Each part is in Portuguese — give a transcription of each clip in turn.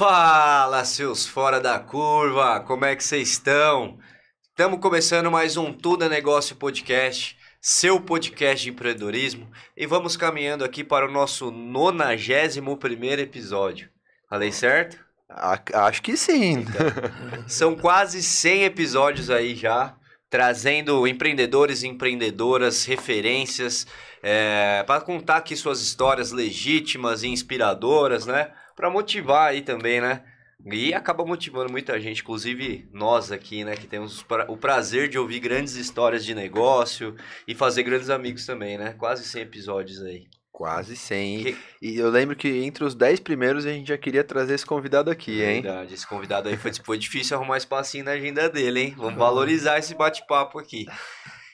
Fala, seus fora da curva, como é que vocês estão? Estamos começando mais um Tudo é Negócio Podcast, seu podcast de empreendedorismo, e vamos caminhando aqui para o nosso 91 primeiro episódio. Falei certo? Acho que sim. São quase 100 episódios aí já, trazendo empreendedores e empreendedoras, referências, para contar aqui suas histórias legítimas e inspiradoras, né? Para motivar aí também, né? E acaba motivando muita gente, inclusive nós aqui, né? Que temos o prazer de ouvir grandes histórias de negócio e fazer grandes amigos também, né? Quase 100 episódios aí. Quase 100. Que- E eu lembro que entre os 10 primeiros a gente já queria trazer esse convidado aqui, hein? Verdade, esse convidado aí foi, foi difícil arrumar espacinho na agenda dele, hein? Vamos valorizar esse bate-papo aqui.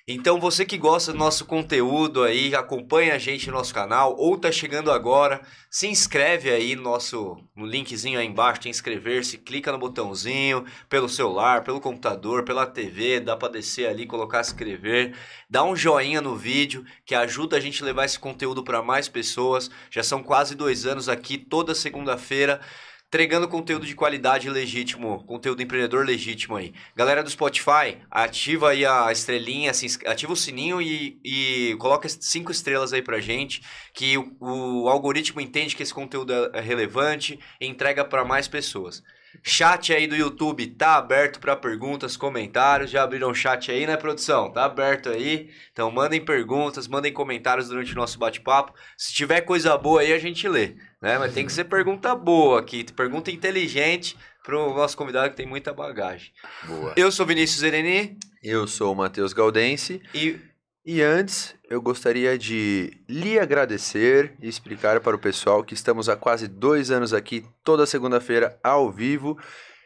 Então, você que gosta do nosso conteúdo aí, acompanha a gente no nosso canal, ou tá chegando agora, se inscreve aí no nosso no linkzinho aí embaixo, tem inscrever-se, clica no botãozinho, pelo celular, pelo computador, pela TV, dá pra descer ali, colocar se inscrever, dá um joinha no vídeo, que ajuda a gente a levar esse conteúdo para mais pessoas. Já são quase dois anos aqui, toda segunda-feira, entregando conteúdo de qualidade legítimo, conteúdo empreendedor legítimo aí. Galera do Spotify, ativa aí a estrelinha, ativa o sininho e, e coloca cinco estrelas aí pra gente, que o, o algoritmo entende que esse conteúdo é- é relevante e entrega para mais pessoas. Chat aí do YouTube tá aberto para perguntas, comentários. Já abriram o chat aí, né, produção? Tá aberto aí. Então mandem perguntas, mandem comentários durante o nosso bate-papo. Se tiver coisa boa aí, a gente lê, né? Mas tem que ser pergunta boa aqui, pergunta inteligente pro nosso convidado que tem muita bagagem. Boa. Eu sou Vinícius Ereni Eu sou o Matheus Galdense e e antes eu gostaria de lhe agradecer e explicar para o pessoal que estamos há quase dois anos aqui, toda segunda-feira, ao vivo.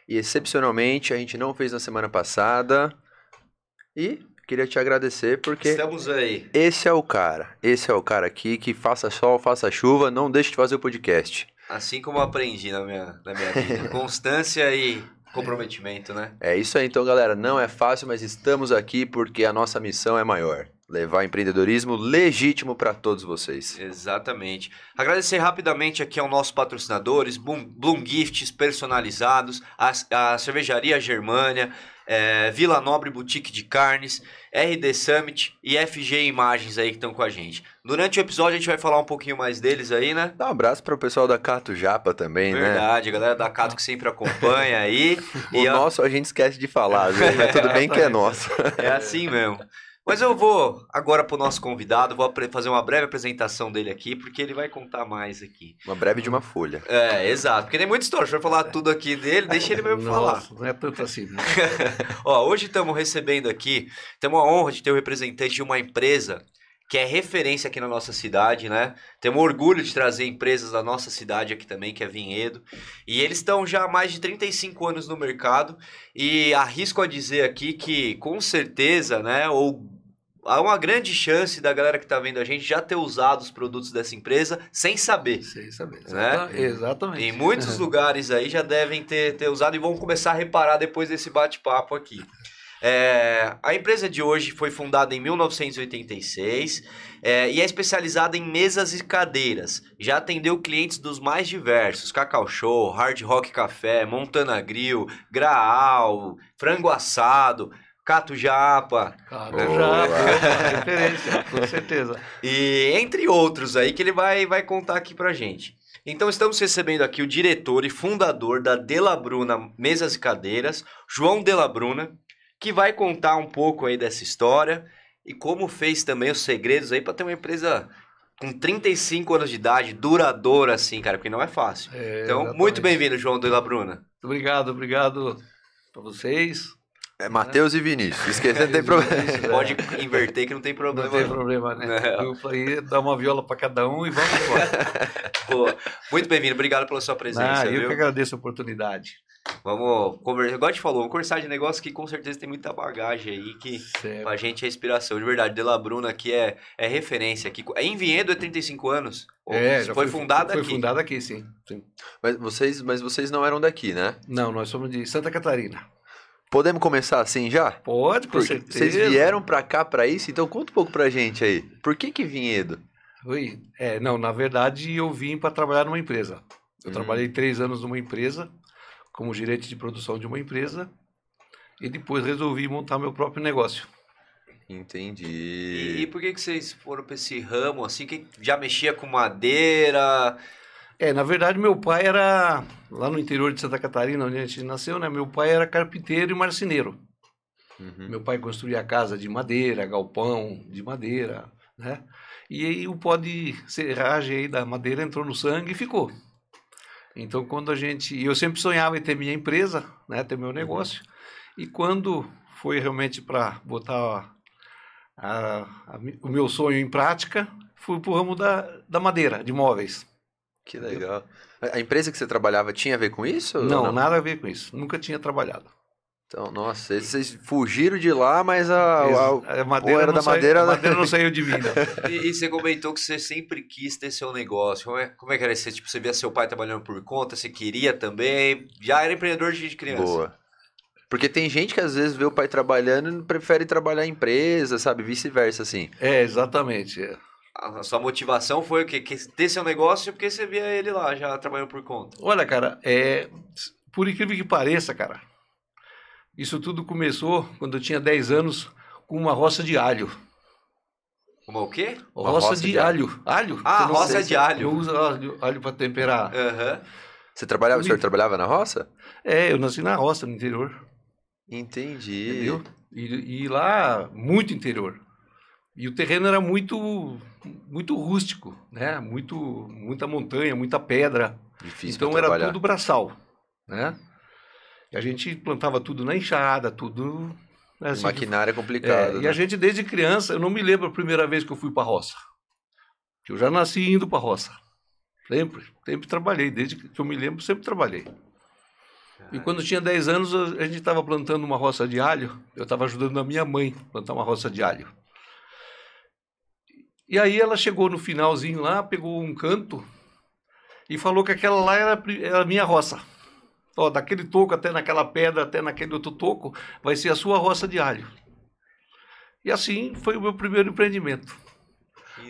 E excepcionalmente a gente não fez na semana passada. E queria te agradecer porque estamos aí. esse é o cara. Esse é o cara aqui que faça sol, faça chuva, não deixe de fazer o podcast. Assim como aprendi na minha, na minha vida. Constância e comprometimento, né? É isso aí, então, galera. Não é fácil, mas estamos aqui porque a nossa missão é maior. Levar empreendedorismo legítimo para todos vocês. Exatamente. Agradecer rapidamente aqui aos nossos patrocinadores, Bloom, Bloom Gifts personalizados, a, a Cervejaria Germânia, é, Vila Nobre Boutique de Carnes, RD Summit e FG Imagens aí que estão com a gente. Durante o episódio a gente vai falar um pouquinho mais deles aí, né? Dá um abraço para o pessoal da Cato Japa também, né? Verdade, a galera da Cato que sempre acompanha aí. O e a- nosso a gente esquece de falar, mas tudo bem que é nosso. É assim mesmo. Mas eu vou agora pro nosso convidado, vou fazer uma breve apresentação dele aqui, porque ele vai contar mais aqui. Uma breve de uma folha. É, exato. Porque tem muita história. Se for falar tudo aqui dele, deixa ele mesmo falar. Nossa, não é tanto assim. né? Ó, hoje estamos recebendo aqui, temos a honra de ter o representante de uma empresa que é referência aqui na nossa cidade, né? Temos orgulho de trazer empresas da nossa cidade aqui também, que é Vinhedo. E eles estão já há mais de 35 anos no mercado e arrisco a dizer aqui que, com certeza, né, ou há uma grande chance da galera que está vendo a gente já ter usado os produtos dessa empresa sem saber. Sem saber. Né? Exata- Exatamente. Em muitos lugares aí já devem ter, ter usado e vão começar a reparar depois desse bate-papo aqui. É, a empresa de hoje foi fundada em 1986 é, e é especializada em mesas e cadeiras. Já atendeu clientes dos mais diversos: Cacau Show, Hard Rock Café, Montana Grill, Graal, Frango Assado, Cato Japa, Boa. já, boa, referência, com certeza. e entre outros aí que ele vai, vai contar aqui pra gente. Então estamos recebendo aqui o diretor e fundador da Dela Bruna Mesas e Cadeiras, João Dela Bruna, que vai contar um pouco aí dessa história e como fez também os segredos aí para ter uma empresa com 35 anos de idade, duradoura assim, cara, porque não é fácil. É, Então, exatamente. muito bem-vindo, João Dela Bruna. Obrigado, obrigado pra vocês. É Matheus e Vinícius. Esquecendo, não tem problema. Isso, é. Pode inverter que não tem Não problema. tem não. problema, né? Não. Eu falei, dá uma viola pra cada um e vamos embora. Pô, muito bem-vindo, obrigado pela sua presença, Ah, eu viu? que agradeço a oportunidade. Vamos conversar. Igual a gente falou, vamos conversar de negócio que com certeza tem muita bagagem aí que Certo. a gente é inspiração. De verdade, De La Bruna aqui é, é referência aqui. Em Vinhedo é 35 anos. Ou É, já foi fundada foi aqui. fundada aqui, sim. sim. Mas vocês, mas vocês não eram daqui, né? Não, nós somos de Santa Catarina. Podemos começar assim já? Pode, com Porque certeza. vocês vieram pra cá pra isso, então conta um pouco pra gente aí. Por que que Vinhedo? Oi. É, não, na verdade eu vim para trabalhar numa empresa. Eu Uhum. trabalhei três anos numa empresa, como gerente de produção de uma empresa, e depois resolvi montar meu próprio negócio. E, Entendi. e por que, que vocês foram pra esse ramo, assim, que já mexia com madeira? É, na verdade, meu pai era, lá no interior de Santa Catarina, onde a gente nasceu, né? Meu pai era carpinteiro e marceneiro. Uhum. Meu pai construía casa de madeira, galpão de madeira, né? E aí o pó de serragem aí da madeira entrou no sangue e ficou. Então quando a gente, eu sempre sonhava em ter minha empresa, né, ter meu negócio. E quando foi realmente para botar a- a mi- o meu sonho em prática, fui pro ramo da, da madeira, de móveis. Que legal. A a empresa que você trabalhava tinha a ver com isso? ou Não, nada a ver com isso. Nunca tinha trabalhado. Então, nossa, vocês- vocês fugiram de lá, mas a, a- a madeira, era da saiu- madeira, a madeira não saiu de mim, não. E, e você comentou que você sempre quis ter seu negócio. Como é, como é que era isso? Tipo, você via seu pai trabalhando por conta, você queria também? Já era empreendedor de criança? Boa. Porque tem gente que às vezes vê o pai trabalhando e prefere trabalhar em empresa, sabe? Vice-versa, assim. É, exatamente. é. A sua motivação foi o quê? Que ter seu negócio porque você via ele lá, já trabalhando por conta. Olha, cara, é, por incrível que pareça, cara, isso tudo começou quando eu tinha 10 anos com uma roça de alho. Uma o quê? Uma roça, roça de, de alho. Alho? Ah, roça sei de alho. Eu uso alho, alho para temperar. Aham. Você trabalhava, o senhor Comigo. trabalhava na roça? É, eu nasci na roça, no interior, Entendi. entendeu? E, e lá, muito interior. E o terreno era muito muito rústico, né? Muito, muita montanha, muita pedra. Difícil então era trabalhar. tudo braçal, né? E a gente plantava tudo na enxada, tudo né, assim, Maquinária é É, complicada. e né? a gente, desde criança, eu não me lembro a primeira vez que eu fui para roça. Eu já nasci indo para roça. Sempre, sempre trabalhei. Desde que eu me lembro, sempre trabalhei. E quando tinha 10 anos, a a gente estava plantando uma roça de alho. Eu estava ajudando a minha mãe a plantar uma roça de alho. E aí ela chegou no finalzinho lá, pegou um canto e falou que aquela lá a era a minha roça. Ó, daquele toco até naquela pedra, até naquele outro toco, vai ser a sua roça de alho. E assim foi o meu primeiro empreendimento.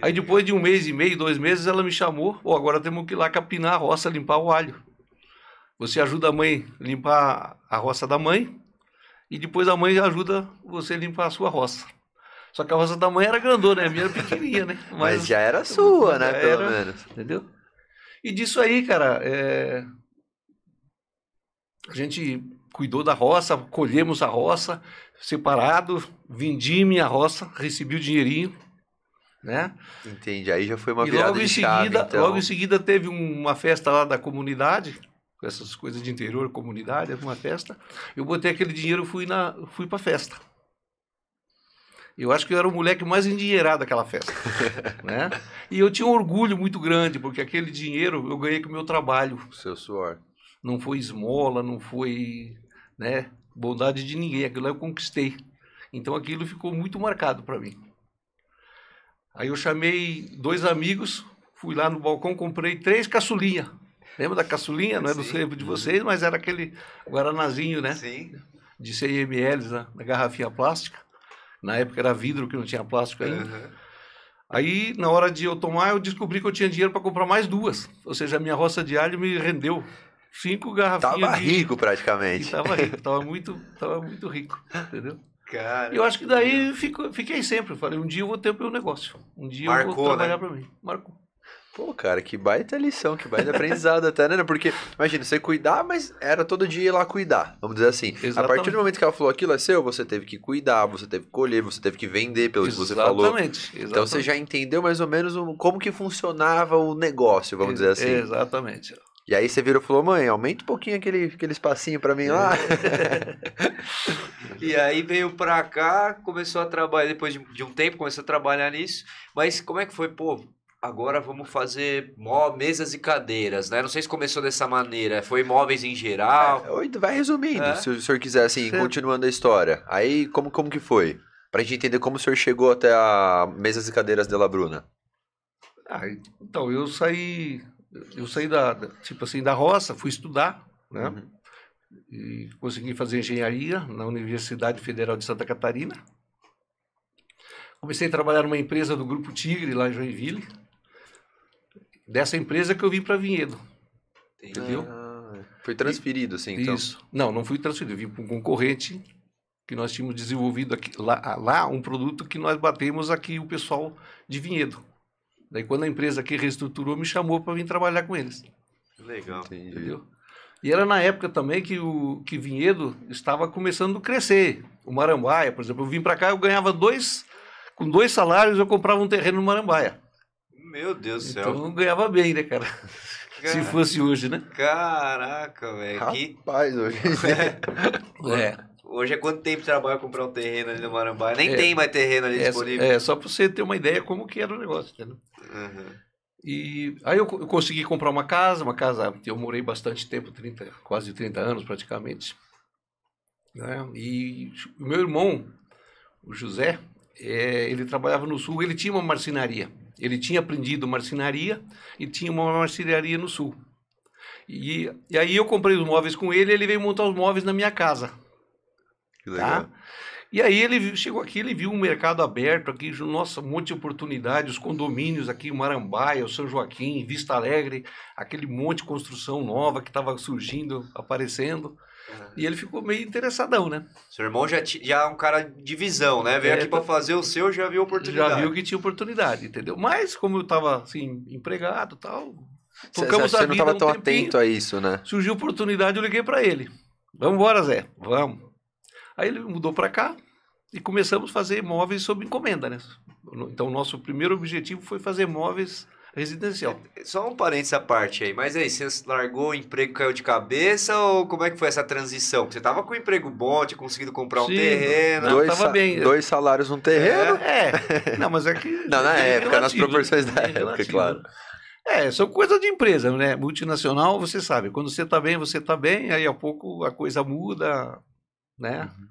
Aí depois de um mês e meio, dois meses, ela me chamou, "Ô, agora temos que ir lá capinar a roça, limpar o alho. Você ajuda a mãe a limpar a roça da mãe e depois a mãe ajuda você a limpar a sua roça. Só que a roça da mãe era grandona, né? a minha era pequenininha, né? Mas já era sua, né? Pelo era. menos. Entendeu? E disso aí, cara, é, a gente cuidou da roça, colhemos a roça, separado, vendi minha roça, recebi o dinheirinho, né? Entendi. Aí já foi uma e virada logo em chave, seguida, então. logo em seguida teve um- uma festa lá da comunidade, com essas coisas de interior, comunidade, uma festa. Eu botei aquele dinheiro, fui na, fui para festa. Eu acho que eu era o moleque mais endinheirado daquela festa, né? E eu tinha um orgulho muito grande porque aquele dinheiro eu ganhei com o meu trabalho. Seu suor. Não foi esmola, não foi, né, bondade de ninguém. Aquilo eu conquistei. Então aquilo ficou muito marcado para mim. Aí eu chamei dois amigos, fui lá no balcão, comprei três caçulinhas. Lembra da caçulinha? Não é do tempo de vocês, mas era aquele guaranazinho, né? Sim. De 100 ml na, na garrafinha plástica. Na época era vidro que não tinha plástico ainda. Aham. Aí, na hora de eu tomar, eu descobri que eu tinha dinheiro para comprar mais duas. Ou seja, a minha roça de alho me rendeu cinco garrafinhas Tava de... rico E praticamente. tava rico, tava muito, tava muito rico, entendeu? Cara. E eu acho que daí fico, fiquei sempre. Falei, um dia eu vou ter o meu negócio. Um dia eu Marcou, vou trabalhar né? para mim. Marcou. Pô, cara, que baita lição, que baita aprendizado até, né? Porque, imagina, você cuidar, mas era todo dia ir lá cuidar, vamos dizer assim. A Exatamente. partir do momento que ela falou aquilo é seu, você teve que cuidar, você teve que colher, você teve que vender, pelo que você falou. Exatamente. Então você já entendeu mais ou menos como que funcionava o negócio, vamos dizer assim. Exatamente. E aí você virou e falou, mãe, aumenta um pouquinho aquele, aquele espacinho pra mim lá. E aí veio pra cá, começou a trabalhar, depois de, de um tempo, começou a trabalhar nisso. Mas como é que foi, pô? Agora vamos fazer mó, mesas e cadeiras, né? Não sei se começou dessa maneira. Foi móveis em geral. Oi, Vai resumindo, É. se o senhor quiser, assim, Certo. continuando a história. Aí, como, como que foi? Pra gente entender como o senhor chegou até a mesas e cadeiras de La Bruna. Ah, então, eu saí, eu saí da, tipo assim, da roça, fui estudar, né? Uhum. E consegui fazer engenharia na Universidade Federal de Santa Catarina. Comecei a trabalhar numa empresa do Grupo Tigre, lá em Joinville. Dessa empresa que eu vim para Vinhedo. Entendeu? Ah, foi transferido, assim, então. Isso. Não, não fui transferido. Eu vim para um concorrente que nós tínhamos desenvolvido aqui, lá, lá um produto que nós batemos aqui o pessoal de Vinhedo. Daí quando a empresa aqui reestruturou, me chamou para vir trabalhar com eles. Legal. Entendi. Entendeu? E era na época também que o que Vinhedo estava começando a crescer. O Marambaia, por exemplo, eu vim para cá, eu ganhava dois, com dois salários eu comprava um terreno no Marambaia. Meu Deus do céu. Então eu ganhava bem, né, cara? Se Cara- fosse hoje, né? Caraca, velho. Que... Rapaz, hoje. É, Hoje é quanto tempo de trabalho comprar um terreno ali no Marambaia? Nem É. tem mais terreno ali é, disponível. é, só para você ter uma ideia como que era o negócio, entendeu? Uhum. E aí eu, eu consegui comprar uma casa, uma casa eu morei bastante tempo, 30, quase 30 anos praticamente. né? E o meu irmão, o José, é, ele trabalhava no sul, ele tinha uma marcenaria. Ele tinha aprendido marcenaria e tinha uma marcenaria no sul. E, e aí eu comprei os móveis com ele ele veio montar os móveis na minha casa. Que legal. Tá? E aí ele chegou aqui, ele viu um mercado aberto aqui, nossa, um monte de oportunidade, os condomínios aqui, o Marambaia, o São Joaquim, Vista Alegre, aquele monte de construção nova que estava surgindo, aparecendo. E ele ficou meio interessadão, né? Seu irmão já, já é um cara de visão, né? Veio É, aqui pra tá- fazer o seu, já viu a oportunidade. Já viu que tinha oportunidade, entendeu? Mas como eu estava assim, empregado e tal, tocamos a você não vida estava um tão tempinho. atento a isso, né? surgiu oportunidade, eu liguei para ele. Vamos embora, Zé, vamos. Aí ele mudou para cá e começamos a fazer móveis sob encomenda, né? Então, o nosso primeiro objetivo foi fazer móveis residencial. Só um parênteses à parte aí, mas aí, você largou o emprego, caiu de cabeça ou como é que foi essa transição? Você tava com um emprego bom, tinha conseguido comprar um Sim, terreno. Não, dois, bem. dois salários num terreno. É, não, mas é que... Não, na é época, nas relativo, proporções da é época, relativo. claro. É, são coisas de empresa, né? Multinacional, você sabe, quando você tá bem, você tá bem, aí a pouco a coisa muda, né? Uhum.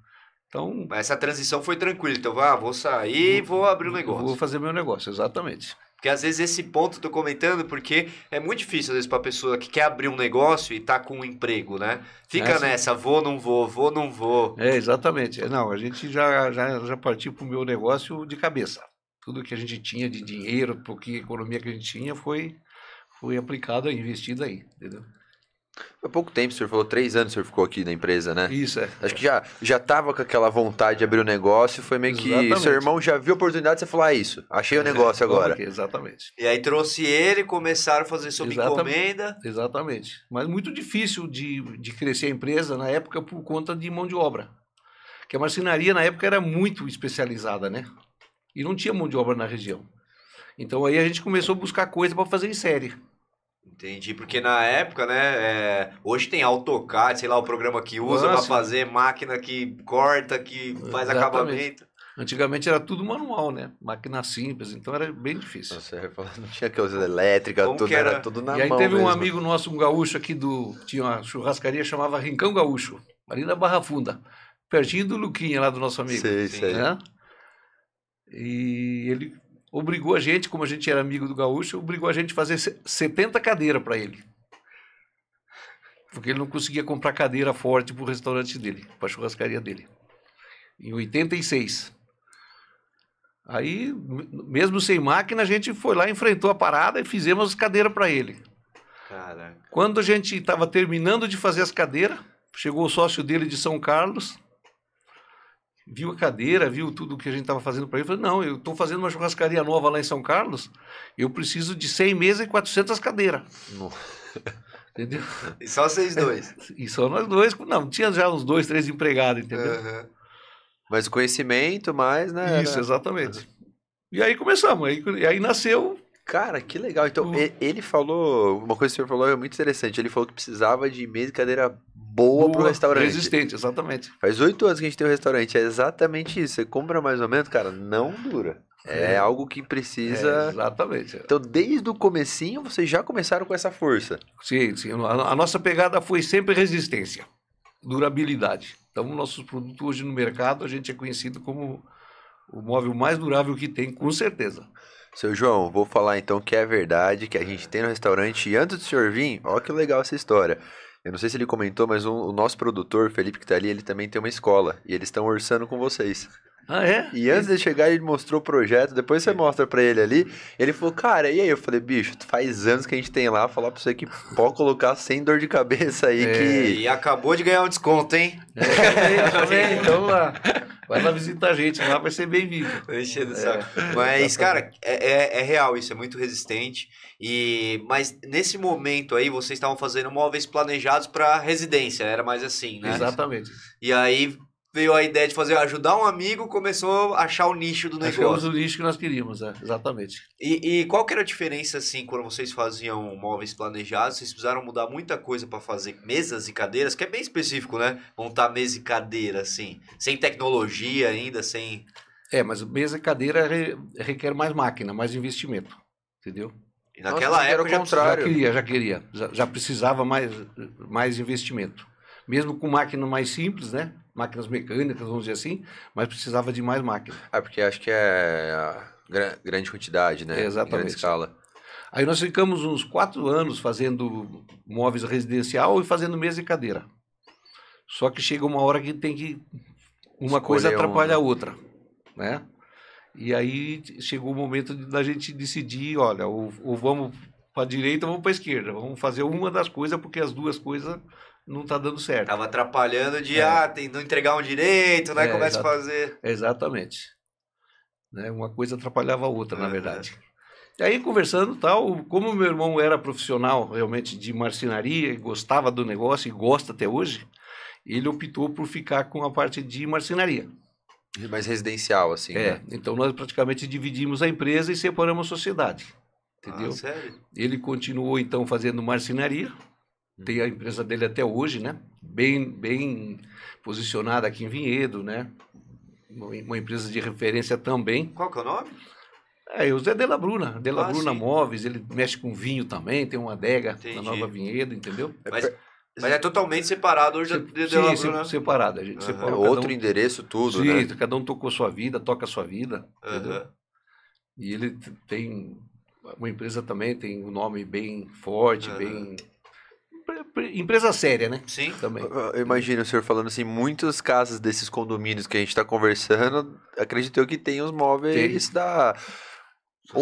Então, essa transição foi tranquila. Então, ah, vou sair e vou abrir um eu negócio. vou fazer meu negócio, exatamente. Porque às vezes esse ponto eu tô comentando porque é muito difícil às vezes pra pessoa que quer abrir um negócio e tá com um emprego, né? Fica É, nessa, vou, não vou, vou, não vou. É, exatamente. Não, a gente já, já, já partiu para o meu negócio de cabeça. Tudo que a gente tinha de dinheiro, porque a economia que a gente tinha foi, foi aplicado, investido aí, entendeu? Há pouco tempo, o senhor falou, três anos o senhor ficou aqui na empresa, né? Isso, é. Acho que já, já tava com aquela vontade de abrir o negócio, foi meio que Exatamente. seu irmão já viu a oportunidade, você falou, ah, isso, achei o negócio Vamos agora. aqui, exatamente. E aí trouxe ele, começaram a fazer sob Exatamente. encomenda. Exatamente. Mas muito difícil de, de crescer a empresa na época por conta de mão de obra. Que a marcenaria na época era muito especializada, né? E não tinha mão de obra na região. Então aí a gente começou a buscar coisa para fazer em série. Entendi, porque na época, né, é, hoje tem AutoCAD, sei lá, o programa que usa pra Nossa. fazer máquina que corta, que faz Exatamente. acabamento. Antigamente era tudo manual, né? Máquina simples, então era bem difícil. Nossa, eu ia falar, não tinha aquelas elétricas, Como tudo, era? era? tudo na e aí mão teve um mesmo. amigo nosso, um gaúcho aqui do. Tinha uma churrascaria chamava Rincão Gaúcho, ali na Barra Funda, pertinho do Luquinha lá do nosso amigo. Sei, Sim. sei. né? E ele obrigou a gente, como a gente era amigo do gaúcho, obrigou a gente a fazer se- 70 cadeiras para ele. Porque ele não conseguia comprar cadeira forte para o restaurante dele, para a churrascaria dele. Em 86. Aí, mesmo sem máquina, a gente foi lá, enfrentou a parada e fizemos as cadeiras para ele. Caraca. Quando a gente estava terminando de fazer as cadeiras, chegou o sócio dele de São Carlos, viu a cadeira, viu tudo que a gente estava fazendo para ele, falou, não, eu estou fazendo uma churrascaria nova lá em São Carlos, eu preciso de 100 mesas e 400 cadeiras. Entendeu? E só vocês dois. E só nós dois, não, tinha já uns dois, três empregados, entendeu? Aham. Mas conhecimento, mais, né? Isso, era- exatamente. E aí começamos, aí, e aí nasceu, Cara, que legal. Então, O- ele falou, uma coisa que o senhor falou é muito interessante. Ele falou que precisava de mesa e cadeira boa, pro boa, restaurante. resistente, exatamente. Faz oito anos que a gente tem um restaurante. É exatamente isso. Você compra mais ou menos, cara, não dura. É, É. algo que É, precisa. exatamente. Então, desde o comecinho, vocês já começaram com essa força. Sim, sim. A, a nossa pegada foi sempre resistência, durabilidade. Então, nossos produtos hoje no mercado, a gente é conhecido como o móvel mais durável que tem, com certeza. Seu João, vou falar então que é verdade, que a gente tem no restaurante. E antes do senhor vir, ó que legal essa história. Eu não sei se ele comentou, mas o, o nosso produtor, Felipe, que tá ali, ele também tem uma escola. E eles estão orçando com vocês. Ah, é? E antes de chegar, ele mostrou o projeto. Depois você mostra pra ele ali. Ele falou, cara, e aí? Eu falei, bicho, faz anos que a gente tem lá. Falar pra você que pode colocar sem dor de cabeça aí. É. Que E acabou de ganhar um desconto, hein? É, também, então lá. Vai lá visitar a gente, lá vai ser bem-vindo. Enchendo o É, saco. Mas, cara, é, é- é real isso, é muito resistente. E Mas nesse momento aí, vocês estavam fazendo móveis planejados para residência, era mais assim, né? Exatamente. E aí veio a ideia de fazer ajudar um amigo, começou a achar o nicho do Achamos negócio. o nicho que nós queríamos, é, exatamente. E, e qual que era a diferença, assim, quando vocês faziam móveis planejados? Vocês precisaram mudar muita coisa para fazer mesas e cadeiras, que é bem específico, né? Montar mesa e cadeira, assim. Sem tecnologia ainda, sem. É, mas mesa e cadeira re- requer mais máquina, mais investimento. Entendeu? E Nossa, naquela achei que era época o já contrário. Já queria, já queria. Já, já precisava mais, mais investimento. Mesmo com máquina mais simples, né? Máquinas mecânicas, vamos dizer assim, mas precisava de mais máquina. Ah, porque acho que é grande quantidade, né? É, exatamente. Grande escala. Aí nós ficamos uns quatro anos fazendo móveis residencial e fazendo mesa e cadeira. Só que chega uma hora que tem que. Uma coisa Escolher um, atrapalha né? a outra. Né? E aí chegou o momento da gente decidir: olha, ou, ou vamos para a direita ou vamos para a esquerda. Vamos fazer uma das coisas, porque as duas coisas não tá dando certo. Tava atrapalhando de, É. ah, tem, não entregar um direito, né? É, Começa a fazer. Exatamente. Né? Uma coisa atrapalhava a outra, na Aham. verdade. E aí, conversando tal, como meu irmão era profissional realmente de marcenaria, gostava do negócio e gosta até hoje, ele optou por ficar com a parte de marcenaria. Mais residencial, assim. É, né? então nós praticamente dividimos a empresa e separamos a sociedade. Entendeu? Ah, sério? Ele continuou então fazendo marcenaria, tem a empresa dele até hoje, né? Bem, bem posicionada aqui em Vinhedo, né? Uma, empresa de referência também. Qual que é o nome? É, o Zé Della Bruna, Della Ah, Bruna sim. Móveis, ele mexe com vinho também, tem uma adega Entendi. na Nova Vinhedo, entendeu? Mas, mas é totalmente separado hoje Se- de, de sim, Bruna. separado, a gente Aham. É separou. cada outro um- endereço, tudo, Sim, né? cada um tocou sua vida, toca a sua vida, entendeu? Aham. E ele tem uma empresa também, tem um nome bem forte, Aham. bem... pre- pre- Empresa séria, né? Sim. Também. Eu eu imagino o senhor falando assim, muitas casas desses condomínios que a gente tá conversando, acredito eu que tem os móveis da...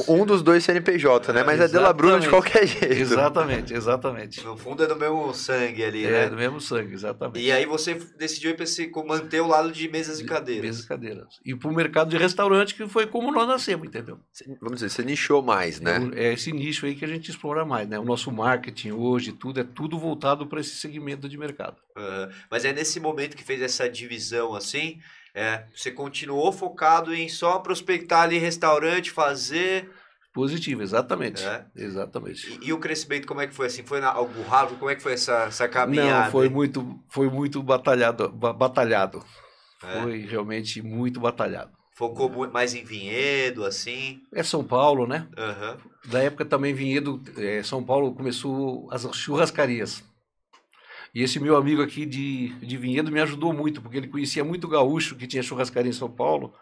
Um dos dois CNPJ, né? É, Mas é de La Bruna de qualquer jeito. Exatamente, exatamente. No fundo é do mesmo sangue ali, É, né? do mesmo sangue, exatamente. E aí você decidiu esse, manter o lado de mesas e cadeiras. Mesas e cadeiras. E para o mercado de restaurante, que foi como nós nascemos, entendeu? Vamos dizer, você nichou mais, né? É, é esse nicho aí que a gente explora mais, né? O nosso marketing hoje, tudo, é tudo voltado para esse segmento de mercado. Aham. Mas é nesse momento que fez essa divisão assim, é, você continuou focado em só prospectar ali restaurante, fazer. Positivo, exatamente. É. Exatamente. E, e o crescimento, como é que foi assim? Foi na, algo rápido? Como é que foi essa, essa caminhada? Não, foi muito, foi muito batalhado. ba- batalhado. É. Foi realmente muito batalhado. Focou mais em vinhedo, assim. É São Paulo, né? Aham. Da época também Vinhedo, é, São Paulo começou as churrascarias. E esse meu amigo aqui de, de Vinhedo me ajudou muito, porque ele conhecia muito gaúcho que tinha churrascaria em São Paulo,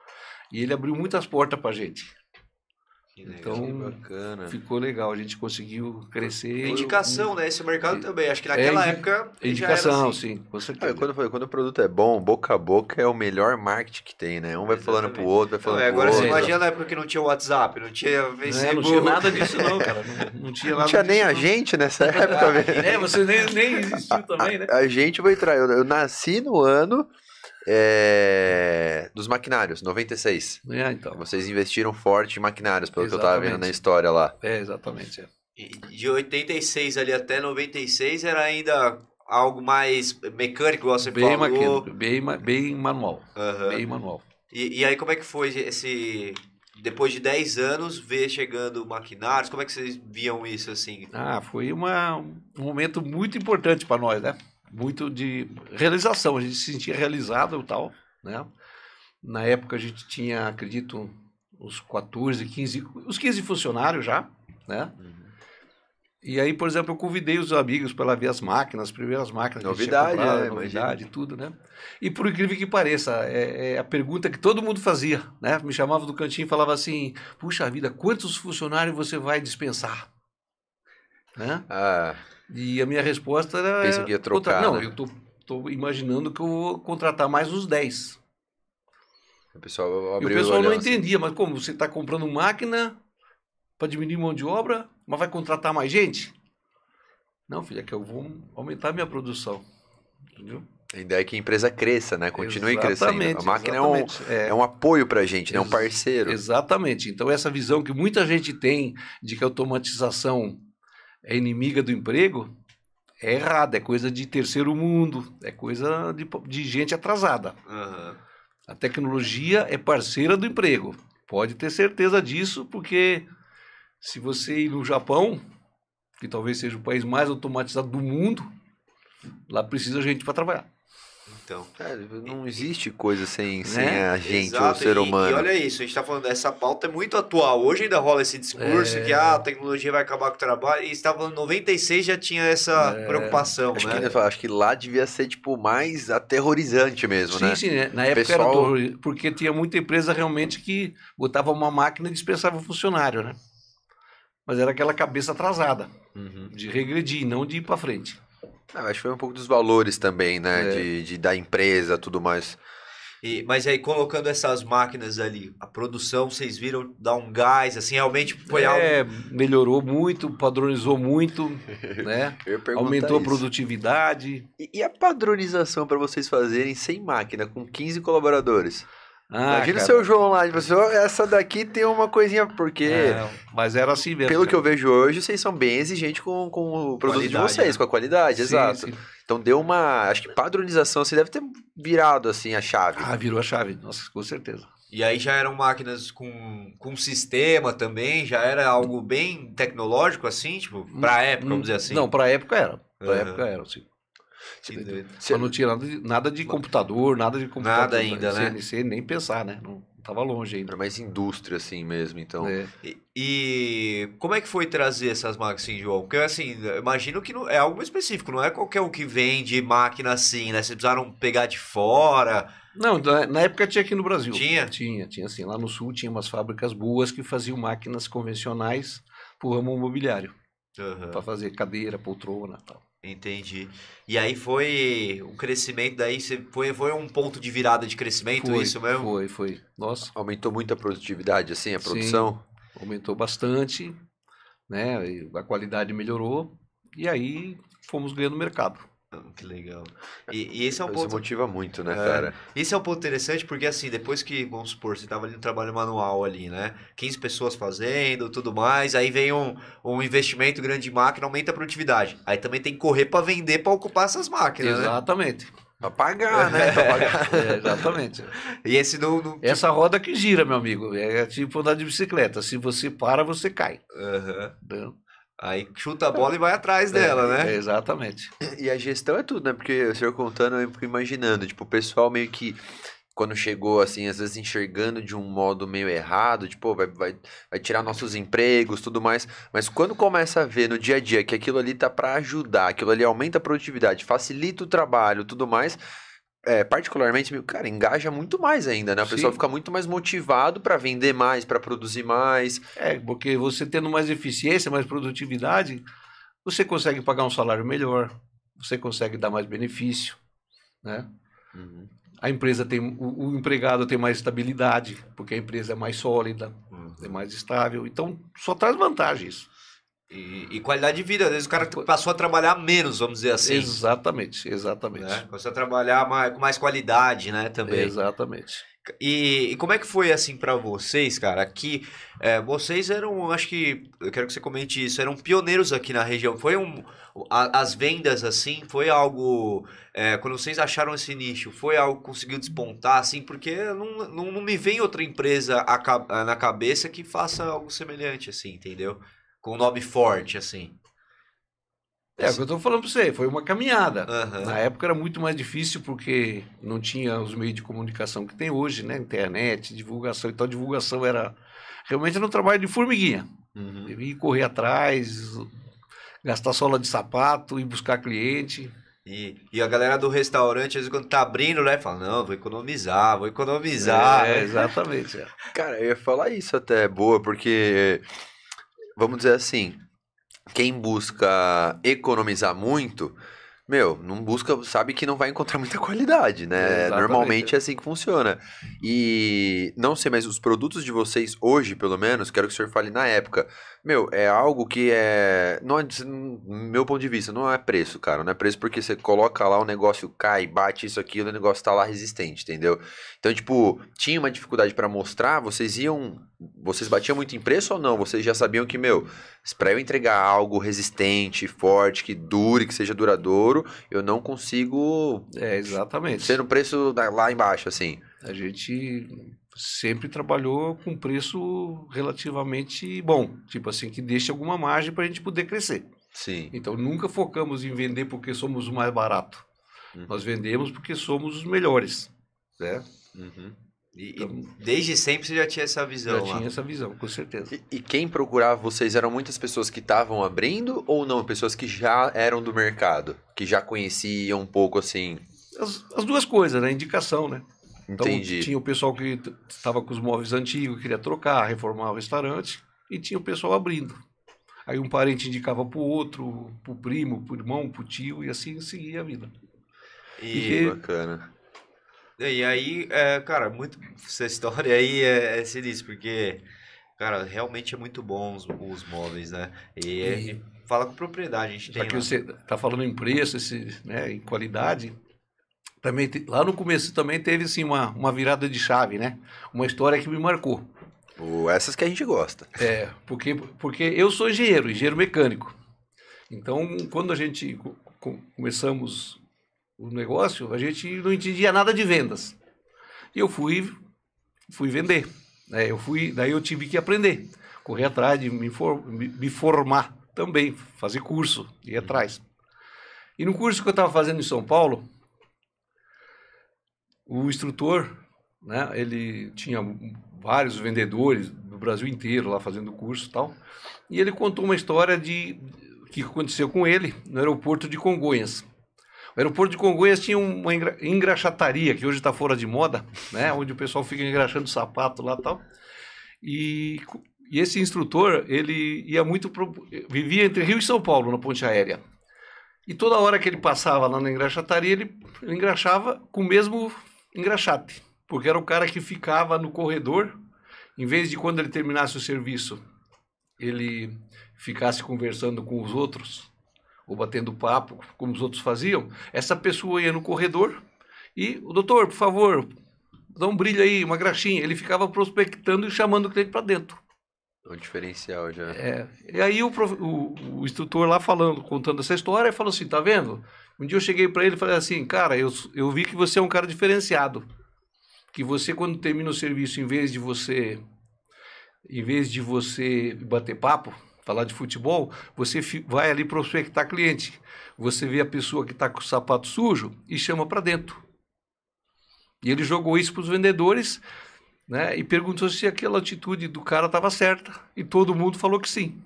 e ele abriu muitas portas pra gente. Então, bacana. Ficou legal, a gente conseguiu crescer. Indicação, né? Esse mercado É, também. Acho que naquela indi- época. já Indicação, era assim. sim, com Ah, quando, quando o produto é bom, boca a boca é o melhor marketing que tem, né? Um vai falando pro Exatamente. outro, vai Não, falando é, pro agora você outro. imagina na época que não tinha WhatsApp, não tinha É, Facebook. não tinha nada disso não, cara. Não, não tinha Não tinha nem disso, a não. gente nessa época, velho. É, você nem, nem existiu também, né? A gente vai entrar. Eu, eu nasci no ano é, dos maquinários, 96. É, então. Vocês investiram forte em maquinários, pelo que eu tava vendo Exatamente. na história lá. É, exatamente. é. De 86 ali até 96 era ainda algo mais mecânico, você Bem, falou. maquino, bem, bem manual. Aham. Bem manual. E, e aí como é que foi esse... Depois de 10 anos, ver chegando maquinários, como é que vocês viam isso assim? Ah, foi uma, um momento muito importante para nós, né? Muito de realização, a gente se sentia realizado e tal, né? Na época a gente tinha, acredito, uns 14, 15, uns 15 funcionários já, né? E aí, por exemplo, eu convidei os amigos para lá ver as máquinas, as primeiras máquinas que Novidade, comprado, é, novidade, tudo, né? E por incrível que pareça, é, é a pergunta que todo mundo fazia, né? Me chamava do cantinho e falava assim: puxa vida, quantos funcionários você vai dispensar? Né? Ah, E a minha resposta era. Pensam que ia trocar, Não, né? eu tô, tô imaginando que eu vou contratar mais uns 10. O pessoal E abriu o pessoal não assim. entendia, mas como? Você está comprando máquina para diminuir mão de obra, mas vai contratar mais gente? Não, filho, é que eu vou aumentar minha produção. Entendeu? A ideia é que a empresa cresça, né? Continue crescendo. A Exatamente, máquina é um, exatamente. É. é um apoio pra gente, né? Um parceiro. Exatamente. Então, essa visão que muita gente tem de que a automatização é inimiga do emprego é errada, é coisa de terceiro mundo, é coisa de, de gente atrasada. Aham. A tecnologia é parceira do emprego. Pode ter certeza disso, porque se você ir no Japão, que talvez seja o país mais automatizado do mundo, lá precisa gente para trabalhar. Então. É, não existe coisa sem, sem Né? a gente, o Exato, ser e- humano. E, olha isso, a gente tá falando, essa pauta é muito atual. Hoje ainda rola esse discurso É. que ah, a tecnologia vai acabar com o trabalho. E estava falando, 96 já tinha essa É. preocupação, Acho, né? que, acho que lá devia ser, tipo, mais aterrorizante mesmo, sim, né? sim, né? na época Pessoal- era terror, porque tinha muita empresa realmente que botava uma máquina e dispensava o funcionário, né? Mas era aquela cabeça atrasada, Uhum. de regredir, não de ir para frente. Ah, acho que foi um pouco dos valores também, né? É. De, de, da empresa tudo mais. E- mas aí, colocando essas máquinas ali, a produção, vocês viram dar um gás, assim, realmente foi algo. é, melhorou muito, padronizou muito, né? Aumentou a isso. produtividade. E, e a padronização para vocês fazerem sem máquina, com 15 colaboradores? Ah, Imagina o seu João lá, "Ó, essa daqui tem uma coisinha, porque é, mas era assim mesmo. pelo que cara. eu vejo hoje, vocês são bem exigentes com, com o produto de Qualidade, vocês, né? com a qualidade, Sim, exato. sim. Então deu uma, acho que padronização, você deve ter virado assim a chave. Ah, virou a chave, nossa, com certeza. E aí já eram máquinas com, com sistema também, já era algo bem tecnológico, assim, tipo, pra época, vamos dizer assim. Não, pra época era. Pra Aham. época era, sim. Você- Só não tinha nada de, nada de computador, nada de computador. Nada ainda, né? CNC, nem pensar, né? Não tava longe ainda. Era mais indústria assim mesmo, então. É. E, e como é que foi trazer essas máquinas assim, João? Porque assim, imagino que não, é algo específico, não é qualquer um que vende máquina assim, né? Vocês precisaram pegar de fora. Não, na, na época tinha aqui no Brasil. Tinha? Tinha, tinha assim. Lá no sul tinha umas fábricas boas que faziam máquinas convencionais pro ramo imobiliário. Aham, Pra fazer cadeira, poltrona e tal. Entendi. E aí foi o crescimento daí, você foi, foi um ponto de virada de crescimento, Foi, isso mesmo? Foi, foi. Nossa, Aumentou muito a produtividade, assim, a Sim. produção. aumentou bastante, né? A qualidade melhorou. E aí fomos ganhando mercado. Ah, Que legal. E, e esse é um Isso ponto motiva muito, né, É. cara? Esse é um ponto interessante porque, assim, depois que, vamos supor, você estava ali no trabalho manual ali, né? 15 pessoas fazendo, tudo mais, aí vem um, um investimento grande em máquina, aumenta a produtividade. Aí também tem que correr para vender, para ocupar essas máquinas, né? Exatamente. Pra pagar, né? Pra pagar. É, exatamente. E esse não... não- Essa roda que gira, meu amigo. É tipo andar de bicicleta. Se você para, você cai. Aham. Né? Aí chuta a bola e vai atrás dela, É, né? exatamente. E a gestão é tudo, né? Porque o senhor contando, eu fico imaginando, tipo, o pessoal meio que, quando chegou, assim, às vezes enxergando de um modo meio errado, tipo, vai, vai, vai tirar nossos empregos, tudo mais. Mas quando começa a ver no dia a dia que aquilo ali tá pra ajudar, aquilo ali aumenta a produtividade, facilita o trabalho, tudo mais, é, particularmente, cara, engaja muito mais ainda, né? O pessoal Sim. fica muito mais motivado pra vender mais, pra produzir mais. É, porque você tendo mais eficiência, mais produtividade, você consegue pagar um salário melhor, você consegue dar mais benefício, né? Uhum. A empresa tem, o, o empregado tem mais estabilidade, porque a empresa é mais sólida, é mais estável. Então, só traz vantagens. E, e qualidade de vida. Às vezes o cara passou a trabalhar menos, vamos dizer assim. Exatamente, exatamente. Né? Começou a trabalhar mais, com mais qualidade, né? Também. Exatamente. E, e como é que foi assim pra vocês, cara? Que é, vocês eram, acho que eu quero que você comente isso, eram pioneiros aqui na região. Foi um, a- as vendas assim, foi algo é, quando vocês acharam esse nicho, foi algo que conseguiu despontar assim, porque não, não, não me vem outra empresa a ca- na cabeça que faça algo semelhante assim, entendeu? Com um nome forte assim. É o que eu estou falando para você, foi uma caminhada. Aham. Na época era muito mais difícil porque não tinha os meios de comunicação que tem hoje, né? Internet, divulgação. Então a divulgação era realmente era um trabalho de formiguinha. Uhum. Ir correr atrás, gastar sola de sapato, ir buscar cliente. E, e a galera do restaurante, às vezes, quando tá abrindo, né? Fala, não, vou economizar, vou economizar. É, exatamente. é. Cara, eu ia falar isso até, boa, porque, vamos dizer assim, quem busca economizar muito, meu, não busca, sabe que não vai encontrar muita qualidade, né? Exatamente. Normalmente é assim que funciona. E não sei, mas os produtos de vocês hoje, pelo menos, quero que o senhor fale na época. Meu, é algo que é, não é, meu ponto de vista, não é preço, cara, não é preço porque você coloca lá o negócio cai, bate isso aquilo, o negócio tá lá resistente, entendeu? Então, tipo, tinha uma dificuldade pra mostrar, vocês iam, vocês batiam muito em preço ou não? Vocês já sabiam que, meu, pra eu entregar algo resistente, forte, que dure, que seja duradouro, eu não consigo É, exatamente. ser no preço lá embaixo, assim. A gente sempre trabalhou com preço relativamente bom, tipo assim, que deixe alguma margem para a gente poder crescer. Sim. Então nunca focamos em vender porque somos o mais barato. Uhum. Nós vendemos porque somos os melhores. Né? Uhum. E, e Então- desde sempre você já tinha essa visão Já lá. tinha essa visão, com certeza. E, e quem procurava vocês eram muitas pessoas que estavam abrindo ou não? Pessoas que já eram do mercado, que já conheciam um pouco assim. As, as duas coisas, né? Indicação, né? Então, Entendi. tinha o pessoal que estava com os móveis antigos, queria trocar, reformar o restaurante, e tinha o pessoal abrindo. Aí um parente indicava para o outro, para o primo, para o irmão, para o tio, e assim seguia a vida. E, E- Bacana. E aí, é, cara, muito essa história aí é, é sinistro, porque, cara, realmente é muito bom os, os móveis, né? E, E- fala com propriedade, a gente Já tem que lá. você está falando em preço, esse, né, em qualidade, também te- lá no começo também teve assim, uma, uma virada de chave, né? Uma história que me marcou. O- essas que a gente gosta. É, porque, porque eu sou engenheiro, engenheiro mecânico. Então, quando a gente co- co- começamos o negócio, a gente não entendia nada de vendas. E eu fui, fui vender. né? Eu fui, daí eu tive que aprender, correr atrás de me, for- me- me formar também, fazer curso, ir atrás. E no curso que eu estava fazendo em São Paulo, o instrutor, né, ele tinha vários vendedores do Brasil inteiro lá fazendo curso e tal, e ele contou uma história de que aconteceu com ele no aeroporto de Congonhas. O aeroporto de Congonhas tinha uma engra- engraxataria, que hoje está fora de moda, né, onde o pessoal fica engraxando sapato lá tal. E, co- e esse instrutor, ele ia muito pro, vivia entre Rio e São Paulo na ponte aérea. E toda hora que ele passava lá na engraxataria, ele, ele engraxava com o mesmo engraxate, porque era o cara que ficava no corredor, em vez de quando ele terminasse o serviço, ele ficasse conversando com os outros, ou batendo papo, como os outros faziam, essa pessoa ia no corredor e, o doutor, por favor, dá um brilho aí, uma graxinha. Ele ficava prospectando e chamando o cliente para dentro. É um diferencial já. É, e aí o, o- o instrutor lá falando, contando essa história, falou assim, tá vendo? Um dia eu cheguei para ele e falei assim, cara, eu, eu vi que você é um cara diferenciado. Que você, quando termina o serviço, em vez de você, em vez de você bater papo, falar de futebol, você vai ali prospectar cliente. Você vê a pessoa que está com o sapato sujo e chama para dentro. E ele jogou isso para os vendedores né? E perguntou se aquela atitude do cara estava certa. E todo mundo falou que sim.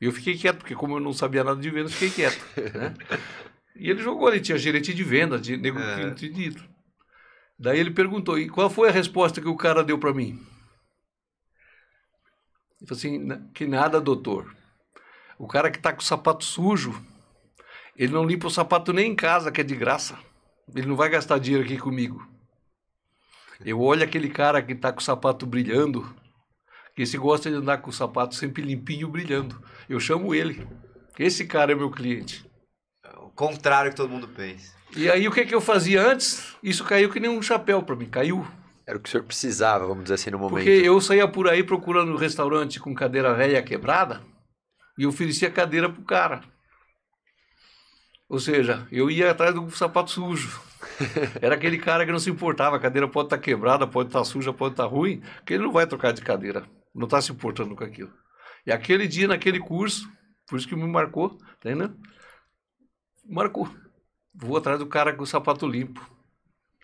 Eu fiquei quieto, porque como eu não sabia nada de vendas, fiquei quieto. né? E ele jogou ali, tinha gerente de vendas, de nego É. dito. Daí ele perguntou, e qual foi a resposta que o cara deu para mim? Ele falou assim, "Na- que nada, doutor. O cara que está com o sapato sujo, ele não limpa o sapato nem em casa, que é de graça. Ele não vai gastar dinheiro aqui comigo. Eu olho aquele cara que está com o sapato brilhando, que esse gosta de andar com o sapato sempre limpinho, brilhando. Eu chamo ele. Esse cara é meu cliente. O contrário que todo mundo pensa. E aí o que, que eu fazia antes? Isso caiu que nem um chapéu para mim, caiu. Era o que o senhor precisava, vamos dizer assim, no momento. Porque eu saía por aí procurando um restaurante com cadeira velha quebrada e oferecia cadeira pro cara. Ou seja, eu ia atrás do sapato sujo. Era aquele cara que não se importava, a cadeira pode estar quebrada, pode estar suja, pode estar ruim, que ele não vai trocar de cadeira. Não está se importando com aquilo. E aquele dia, naquele curso, por isso que me marcou, tá? Marcou. Vou atrás do cara com o sapato limpo.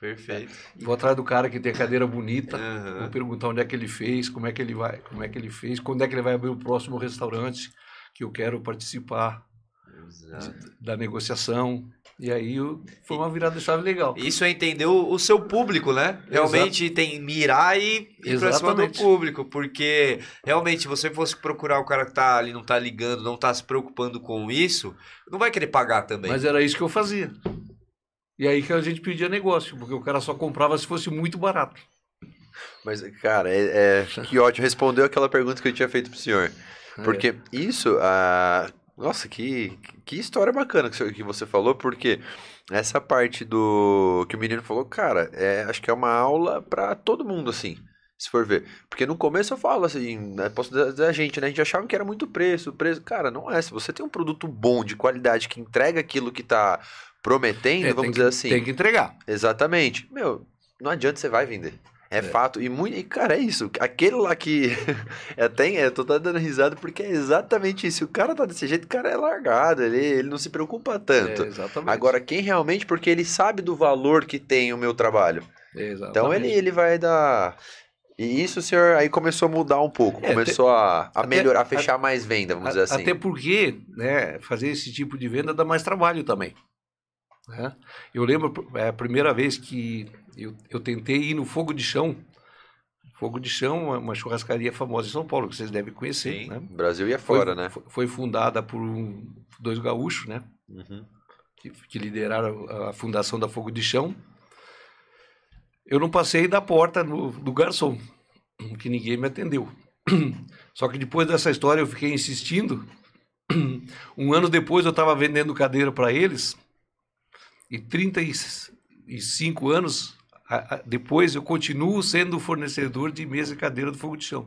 Perfeito. Vou atrás do cara que tem a cadeira bonita. Aham. Vou perguntar onde é que ele fez, como é que ele vai, como é que ele fez, quando é que ele vai abrir o próximo restaurante que eu quero participar. da negociação. E aí foi uma virada de chave legal. Isso é entender o, o seu público, né? Realmente tem mirar e ir pra cima do público. Porque realmente, se você fosse procurar o cara que tá ali, não tá ligando, não tá se preocupando com isso, não vai querer pagar também. Mas era isso que eu fazia. E aí que a gente pedia negócio, porque o cara só comprava se fosse muito barato. Mas, cara, é, é- que ótimo. Respondeu aquela pergunta que eu tinha feito pro senhor. Porque isso, ah, nossa, que, que história bacana que, você falou, porque essa parte do que o menino falou, cara, é, acho que é uma aula pra todo mundo, assim, se for ver. Porque no começo eu falo assim, né, posso dizer a gente, né? A gente achava que era muito preço, preço. Cara, não é. Se você tem um produto bom, de qualidade, que entrega aquilo que tá prometendo, É, vamos tem dizer que- assim. Tem que entregar. Exatamente. Meu, não adianta você vai vender. É, fato. E, muito, e, cara, é isso. Aquele lá que. é até, eu tô até dando risada porque é exatamente isso. O cara tá desse jeito, o cara é largado. Ele, ele não se preocupa tanto. É, exatamente. Agora, quem realmente, porque ele sabe do valor que tem o meu trabalho. Exatamente. Então ele, ele vai dar. E isso, senhor, aí começou a mudar um pouco. É, começou a, a até- melhorar, a fechar mais venda, vamos A- dizer assim. Até porque, né, fazer esse tipo de venda dá mais trabalho também. Né? Eu lembro é, a primeira vez que eu, eu tentei ir no Fogo de Chão. Fogo de Chão é uma churrascaria famosa em São Paulo, que vocês devem conhecer. Sim. Né? Brasil ia Foi- fora, né? Foi, foi fundada por um- dois gaúchos, né? Uhum. que, que lideraram a, a fundação da Fogo de Chão. Eu não passei da porta no- do garçom, que ninguém me atendeu. Só que depois dessa história eu fiquei insistindo. Um ano depois eu estava vendendo cadeira para eles e 35 anos depois eu continuo sendo fornecedor de mesa e cadeira do Fogo de Chão.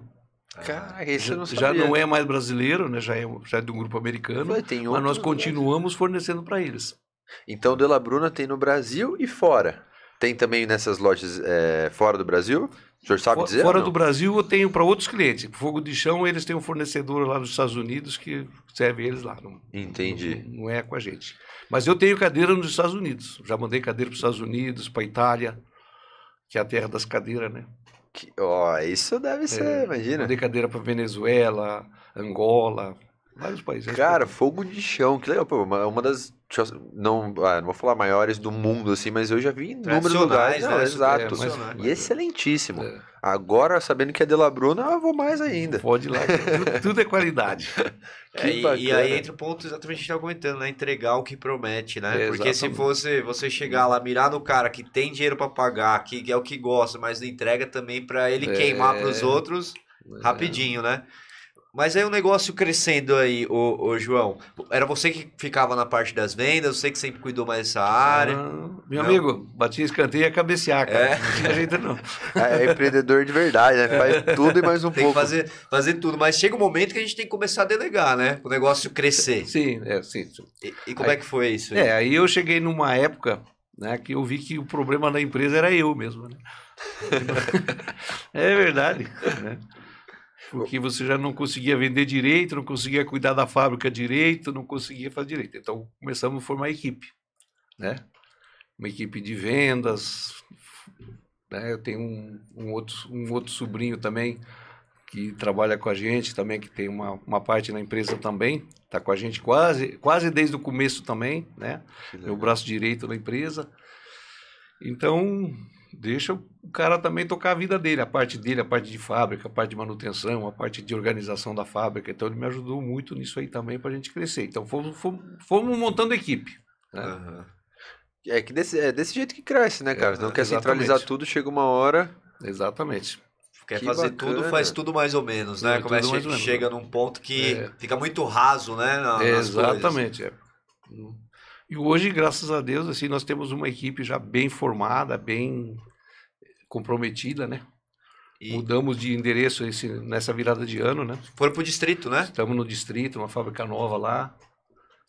Cara, isso eu não Já sabia. não é mais brasileiro, né? já, é, já é de um grupo americano, tem mas nós continuamos fornecendo para eles. Então, De La Bruna tem no Brasil e fora. Tem também nessas lojas é, fora do Brasil? O senhor sabe dizer? Fora do Brasil, eu tenho para outros clientes. Fogo de Chão, eles têm um fornecedor lá nos Estados Unidos que serve eles lá. Não, Entendi. Não, não é com a gente. Mas eu tenho cadeira nos Estados Unidos. Já mandei cadeira para os Estados Unidos, para Itália, que é a terra das cadeiras, né? Que- Ó, isso deve ser, É, imagina. Mandei cadeira para Venezuela, Angola, vários países. Cara, fogo de chão, que legal. Pô, uma, uma das. Não, ah, não vou falar maiores do mundo, assim, mas eu já vi em inúmeros lugares. Não, né? exato. É, mas-. E excelentíssimo. É. Agora, sabendo que é de La Bruna, eu vou mais ainda. pode ir lá, tudo, tudo é qualidade. É, Que e, e aí entra o ponto exatamente que a gente comentando, né? Entregar o que promete, né? É, Porque se fosse você chegar lá, mirar no cara que tem dinheiro pra pagar, que é o que gosta, mas não entrega também pra ele É. queimar pros outros rapidinho, né? Mas aí o negócio crescendo aí, ô, ô João. Era você que ficava na parte das vendas, você que sempre cuidou mais dessa área. Ah, meu Não. amigo, batia escanteio e ia cabecear, cara. É. Não tinha jeito não. É, é empreendedor de verdade, né? Faz tudo e mais um Tem que pouco. fazer, fazer tudo. Mas chega um momento que a gente tem que começar a delegar, né? O negócio crescer. Sim, é, sim. sim. E, e como é que foi isso? aí? É, aí eu cheguei numa época né, que eu vi que o problema da empresa era eu mesmo. Né? é verdade. Né? Porque você já não conseguia vender direito, não conseguia cuidar da fábrica direito, não conseguia fazer direito. Então começamos a formar equipe. Né? Uma equipe de vendas. Né? Eu tenho um, um outro, um outro sobrinho também que trabalha com a gente também, que tem uma, uma parte na empresa também, está com a gente quase, quase desde o começo também, né? Meu legal. braço direito na empresa. Então, deixa o cara também tocar a vida dele, a parte dele, a parte de fábrica, a parte de manutenção, a parte de organização da fábrica. Então, ele me ajudou muito nisso aí também para a gente crescer. Então, fomos, fomos, fomos montando equipe. né? Aham. É que desse, é desse jeito que cresce, né, cara? É, não quer exatamente. centralizar tudo, chega uma hora. Exatamente. Quer Que fazer bacana. tudo, faz tudo mais ou menos, né? É, Como é chega num ponto que É. fica muito raso, né? na- coisas. Exatamente. é. E hoje, graças a Deus, assim, nós temos uma equipe já bem formada, bem comprometida, né? E Mudamos de endereço esse, nessa virada de ano, né? foram pro distrito, né? Estamos no distrito, uma fábrica nova lá,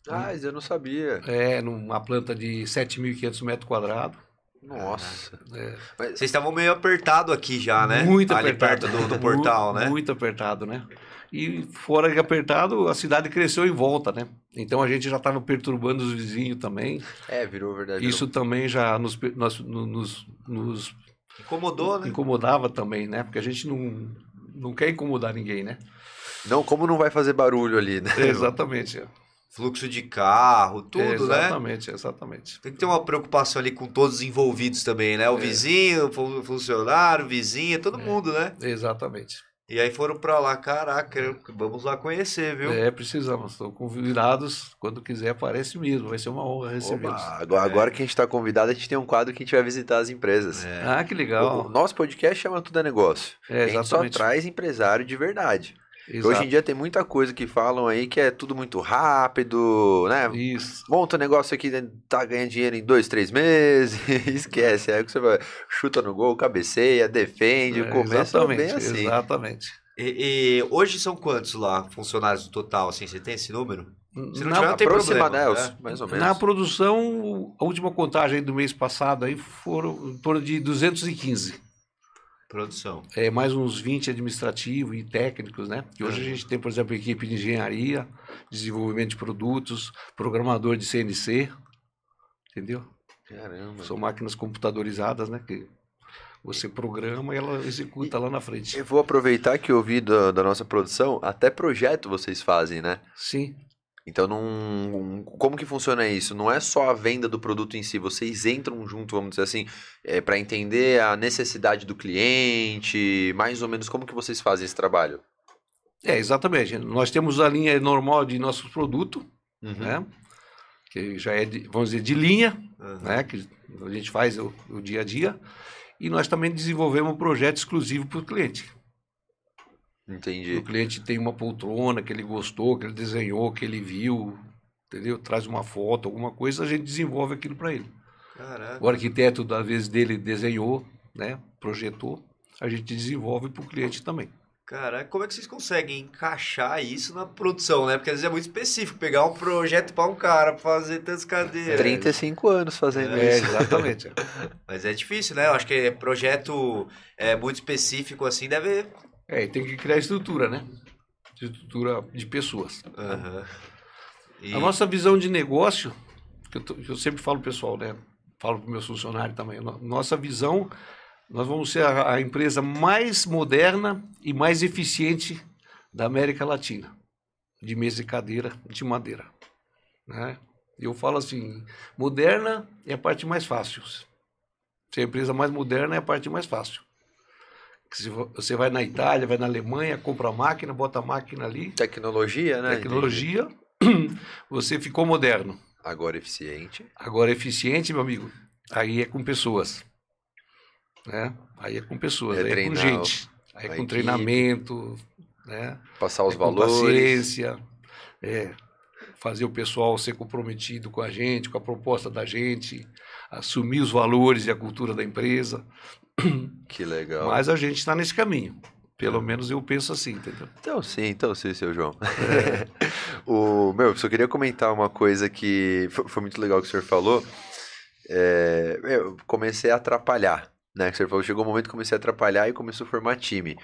Ah, mas eu não sabia. é, numa planta de 7.500 metros quadrados. Nossa. É, Vocês estavam meio apertado aqui já, né? Muito Ali apertado. perto do, do portal, né? Muito apertado, né? E fora de apertado, a cidade cresceu em volta, né? Então a gente já estava perturbando os vizinhos também. É, virou verdade. Isso também já nos, per- nós- no- nos, nos Incomodou, né? incomodava também, né? Porque a gente não, não quer incomodar ninguém, né? Não, como não vai fazer barulho ali, né? Exatamente. é. fluxo de carro, tudo, né? exatamente, exatamente. Tem que ter uma preocupação ali com todos os envolvidos também, né? O É. vizinho, o fu- funcionário, vizinha, todo É. mundo, né? Exatamente. E aí foram pra lá, caraca, vamos lá conhecer, viu? É, precisamos. Estão convidados. Quando quiser, aparece mesmo. Vai ser uma honra recebê-los. Oba, agora, agora que a gente está convidado, a gente tem um quadro que a gente vai visitar as empresas. É. Ah, que O, o legal. nosso podcast chama Tudo é Negócio. É, a gente só traz empresário de verdade. Exato. Hoje em dia tem muita coisa que falam aí que é tudo muito rápido, né? Isso. Monta um negócio aqui, né, tá ganhando dinheiro em dois, três meses, esquece. Aí que você vai, chuta no gol, cabeceia, defende, É, começa exatamente, bem assim. Exatamente. E, e hoje são quantos lá, funcionários no total, assim, você tem esse número? Se não Na- tiver, não tem problema. né, né? mais ou menos. Na produção, a última contagem do mês passado aí foram em torno de 215. Produção. É, mais uns 20 administrativos e técnicos, né? Que hoje a gente tem, por exemplo, equipe de engenharia, desenvolvimento de produtos, programador de CNC, entendeu? Caramba. São máquinas computadorizadas, né? Que você programa e ela executa lá na frente. Eu vou aproveitar que eu ouvi da, da nossa produção, até projeto vocês fazem, né? Sim. Então, não, como que funciona isso? Não é só a venda do produto em si, vocês entram junto, vamos dizer assim, é, para entender a necessidade do cliente, mais ou menos como que vocês fazem esse trabalho? É, exatamente. Nós temos a linha normal de nossos produtos, Uhum. né? Que já é, de, vamos dizer, de linha, Aham. né? Que a gente faz o, o dia a dia. E nós também desenvolvemos um projeto exclusivo para o cliente. Entendi. O cliente tem uma poltrona que ele gostou, que ele desenhou, que ele viu, entendeu? Traz uma foto, alguma coisa, a gente desenvolve aquilo para ele. Caraca. O arquiteto, da vez dele, desenhou, né? Projetou, a gente desenvolve para o cliente também. Caraca, como é que vocês conseguem encaixar isso na produção, né? Porque às vezes é muito específico pegar um projeto pra um cara pra fazer tantas cadeiras. 35 anos fazendo É, isso. exatamente. Mas é difícil, né? Eu acho que projeto é, muito específico assim deve. É, e tem que criar estrutura, né? Estrutura de pessoas. Aham. E- A nossa visão de negócio, que eu, tô- que eu sempre falo pessoal, né? Falo para meus funcionários também. no- Nossa visão, nós vamos ser a, a empresa mais moderna e mais eficiente da América Latina, de mesa e cadeira de madeira. Né? Eu falo assim, moderna é a parte mais fácil. Ser a empresa mais moderna é a parte mais fácil. Você vai na Itália, vai na Alemanha, compra a máquina, bota a máquina ali, Tecnologia, né? tecnologia, você ficou moderno. Entendi. Agora eficiente. Agora, eficiente, meu amigo, aí é com pessoas. Né? Aí é com pessoas, É aí é com gente. Aí é com equipe. treinamento, né? Passar os é com valores. paciência, é, fazer o pessoal ser comprometido com a gente, com a proposta da gente, assumir os valores e a cultura da empresa. Que legal. Mas a gente está nesse caminho. É. Pelo menos eu penso assim, entendeu? Então sim, então sim, seu João. o, meu, só queria comentar uma coisa que foi, foi muito legal que o senhor falou. É, eu comecei a atrapalhar, né? Que o senhor falou, chegou um momento que comecei a atrapalhar e começou a formar time.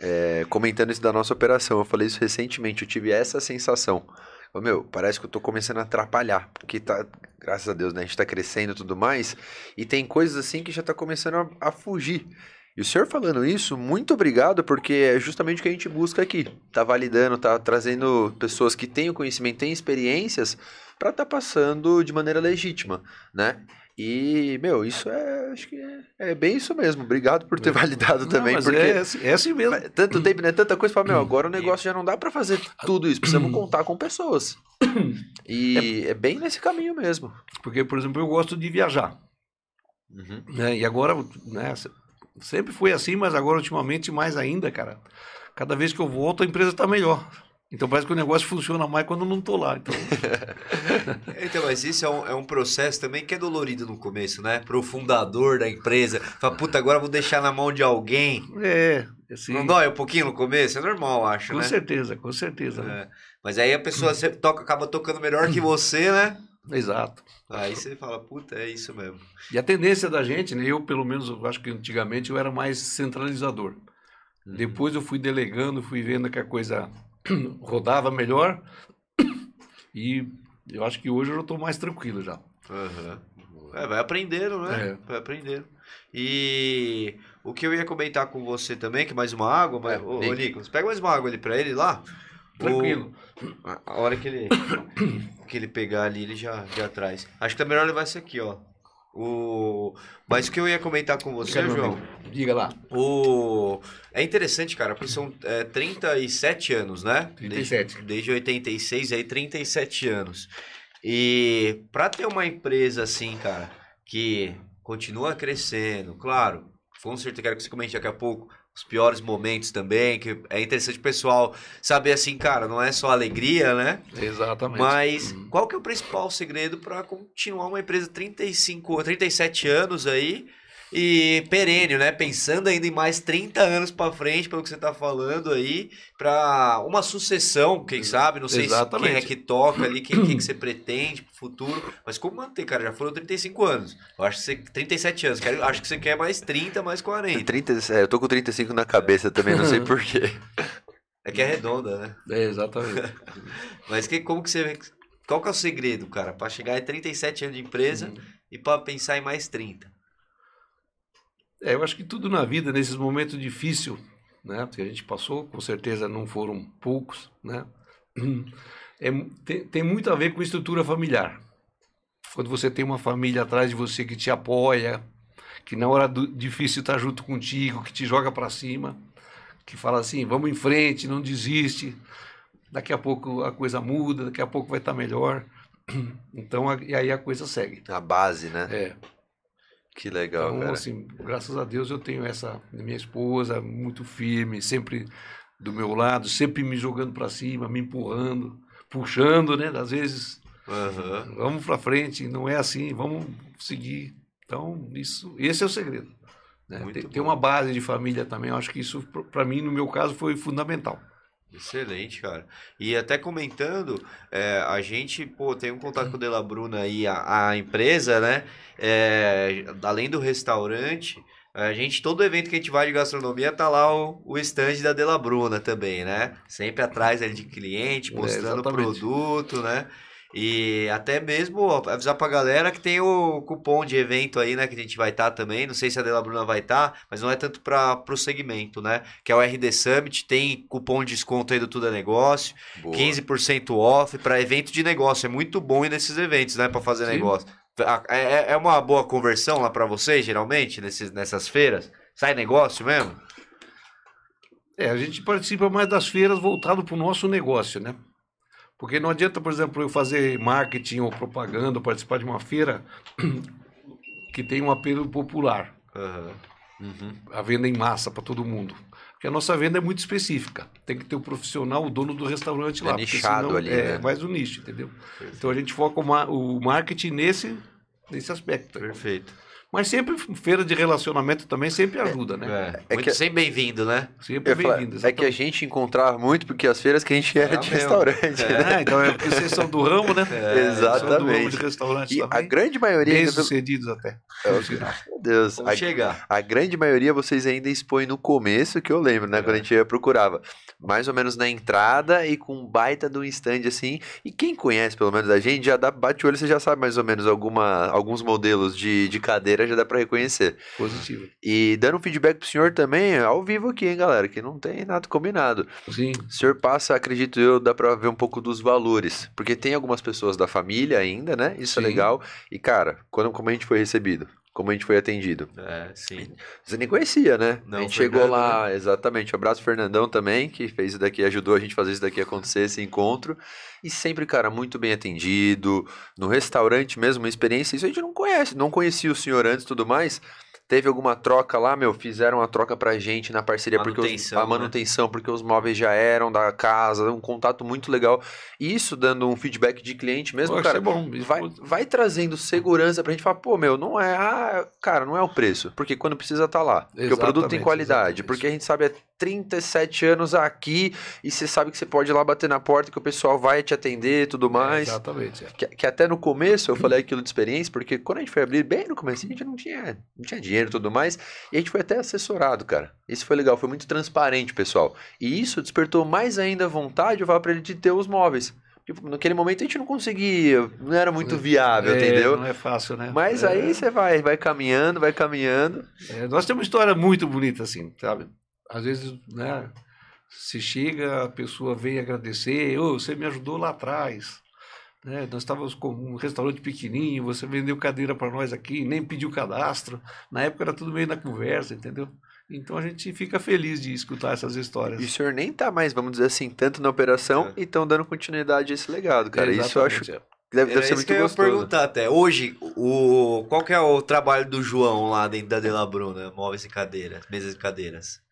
É, comentando isso da nossa operação, eu falei isso recentemente, eu tive essa sensação. Ô, Meu, parece que eu tô começando a atrapalhar, porque tá, graças a Deus, né? A gente tá crescendo e tudo mais, e tem coisas assim que já tá começando a, a fugir. E o senhor falando isso, muito obrigado, porque é justamente o que a gente busca aqui. Tá validando, tá trazendo pessoas que têm o conhecimento, têm experiências, para tá passando de maneira legítima, né? E, meu, isso é, acho que é, é bem isso mesmo. Obrigado por ter validado Não, também, porque é, assim- é assim mesmo. tanto tempo, né? Tanta coisa para meu, agora o negócio já não dá para fazer tudo isso, precisamos contar com pessoas. E é bem nesse caminho mesmo. Porque, por exemplo, eu gosto de viajar. Uhum. né? E agora, né, se- sempre foi assim, mas agora ultimamente mais ainda, cara. Cada vez que eu volto, a empresa está melhor. Então parece que o negócio funciona mais quando eu não tô lá. Então, Então, mas isso é um, é um processo também que é dolorido no começo, né? Pro fundador da empresa. Fala, puta, agora eu vou deixar na mão de alguém. é, assim, Não dói um pouquinho no começo? É normal, acho, com né? certeza, com certeza. né? É. Mas aí a pessoa toca, acaba tocando melhor que você, né? Exato. Aí você fala, puta, é isso mesmo. E a tendência da gente, né, eu pelo menos, eu acho que antigamente eu era mais centralizador. Uhum. Depois eu fui delegando, fui vendo que a coisa rodava melhor. E eu acho que hoje eu estou mais tranquilo já. Aham. É, vai aprendendo, né? É. Vai aprendendo. E o que eu ia comentar com você também, que mais uma água, mas, É, ô, ô. Nicolas, pega mais uma água ali pra ele lá. Tranquilo. A a hora que ele, que ele pegar ali, ele já, já traz. Acho que tá melhor levar esse aqui, ó. O... Mas o que eu ia comentar com você, João. Diga lá. o... é interessante, cara, porque são é, 37 anos, né? 37. Desde, desde 86, aí 37 anos. E pra ter uma empresa assim, cara, que continua crescendo, claro, com certeza quero que você comente daqui a pouco os piores momentos também, que é interessante o pessoal saber assim, cara, não é só alegria, né? Exatamente. Mas Uhum. qual que é o principal segredo para continuar uma empresa 35, 37 anos aí e perene, né? Pensando ainda em mais 30 anos para frente, pelo que você tá falando aí, para uma sucessão, quem sabe, não sei se quem é Exatamente. que toca ali, quem, quem que você pretende pro futuro, mas como manter, cara? Já foram 35 anos. Eu acho que você 37 anos, quero, acho que você quer mais 30, mais 40. 30, é, eu tô com 35 na cabeça também, não sei porquê. É que é redonda, né? É, exatamente. Mas que, como que você. Qual que é o segredo, cara, para chegar a 37 anos de empresa e para pensar em mais 30? É, eu acho que tudo na vida, nesses momentos difíceis, né, que a gente passou, com certeza não foram poucos, né, é, tem, tem muito a ver com estrutura familiar. Quando você tem uma família atrás de você que te apoia, que na hora do, difícil está junto contigo, que te joga para cima, que fala assim, vamos em frente, não desiste, daqui a pouco a coisa muda, daqui a pouco vai estar melhor. Então, a- e aí a coisa segue. A base, né? É. Que legal, Então, cara. assim, graças a Deus eu tenho essa minha esposa muito firme, sempre do meu lado, sempre me jogando para cima, me empurrando, puxando, né? Às vezes, Aham. vamos para frente, não é assim, vamos seguir. Então, isso, esse é o segredo. né? Tem, tem uma base de família também, eu acho que isso, para mim, no meu caso, foi fundamental. Excelente, cara. E até comentando, é, a gente, pô, tem um contato com o Della Bruna aí, a, a empresa, né? É, além do restaurante, a gente, todo evento que a gente vai de gastronomia, tá lá o, o stand da Della Bruna também, né? Sempre atrás ali de cliente, É, mostrando o exatamente. produto, né? E até mesmo avisar pra galera que tem o cupom de evento aí, né? Que a gente vai estar também. Não sei se a Della Bruna vai estar, mas não é tanto para pro segmento, né? Que é o RD Summit, tem cupom de desconto aí do Tudo é Negócio, Boa. 15% off para evento de negócio. É muito bom ir nesses eventos, né? Para fazer Sim. negócio. A- É, é uma boa conversão lá para vocês, geralmente, nesses, nessas feiras? Sai negócio mesmo? É, a gente participa mais das feiras voltado para o nosso negócio, né? Porque não adianta, por exemplo, eu fazer marketing ou propaganda, ou participar de uma feira que tem um apelo popular, Aham. Uhum. a venda em massa para todo mundo. Porque a nossa venda é muito específica. Tem que ter o profissional, o dono do restaurante É lá. nichado senão ali, É né? mais um nicho, entendeu? Então a gente foca o marketing nesse, nesse aspecto. Perfeito. Mas sempre feira de relacionamento também sempre ajuda, né? É, É muito que- sempre bem-vindo, né? Sempre bem-vindo. é que a gente encontrava muito porque as feiras que a gente era É de mesmo. restaurante, né? Ah, então é porque vocês são do ramo, né? É, São do ramo Exatamente. de restaurante E a também. grande maioria, Bem sucedidos até. meu Deus, Vamos a, chegar. a grande maioria vocês ainda expõem no começo, que eu lembro, né? É. Quando a gente procurava. Mais ou menos na entrada e com um baita de um stand assim. E quem conhece, pelo menos a gente, já dá bate o olho, você já sabe mais ou menos alguma, alguns modelos de, de cadeira, já dá pra reconhecer. Positivo. E dando um feedback pro senhor também, ao vivo aqui, hein, galera, que não tem nada combinado. Sim. O senhor passa, acredito eu, dá pra ver um pouco dos valores. Porque tem algumas pessoas da família ainda, né? Isso é Sim. legal. E, cara, quando, como a gente foi recebido? Como a gente foi atendido? É, sim. Você nem conhecia, né? Não, a gente Fernando, chegou lá, exatamente. Um abraço Fernandão também, que fez isso daqui, ajudou a gente a fazer isso daqui acontecer, esse encontro. E sempre, cara, muito bem atendido. No restaurante mesmo, uma experiência. Isso a gente não conhece, não conhecia o senhor antes e tudo mais. Teve alguma troca lá, meu? Fizeram uma troca pra gente na parceria, porque os- Manutenção, a né? manutenção, porque os móveis já eram da casa, um contato muito legal. Isso dando um feedback de cliente mesmo, cara. é bom. Vai, vai trazendo segurança pra gente falar, pô, meu, não é, ah, cara, não é o preço, porque quando precisa tá lá, porque o produto tem qualidade, porque a gente sabe 37 anos aqui e você sabe que você pode ir lá bater na porta que o pessoal vai te atender e tudo mais. Exatamente. é. Que, que até no começo eu falei aquilo de experiência, porque quando a gente foi abrir, bem no começo, a gente não tinha, não tinha dinheiro e tudo mais, e a gente foi até assessorado, cara. Isso foi legal, foi muito transparente, pessoal. E isso despertou mais ainda a vontade, eu falo pra ele, de ter os móveis. Tipo, naquele momento a gente não conseguia, não era muito viável, É, entendeu? Não é fácil, né? Mas É, aí você vai, vai caminhando, vai caminhando. é, nós temos uma história muito bonita, assim, sabe? Às vezes, né? Você chega, a pessoa vem agradecer, ô, você me ajudou lá atrás. Né? Nós estávamos com um restaurante pequenininho, você vendeu cadeira para nós aqui, nem pediu cadastro. Na época era tudo meio na conversa, entendeu? Então a gente fica feliz de escutar essas histórias. E o senhor nem tá mais, vamos dizer assim, tanto na operação É. e estão dando continuidade a esse legado, cara. Isso eu acho é. que deve, deve ser isso muito que eu ia gostoso. perguntar até. Hoje, o, qual que é o trabalho do João lá dentro da Dela Bruna? Móveis e cadeiras, mesas e cadeiras.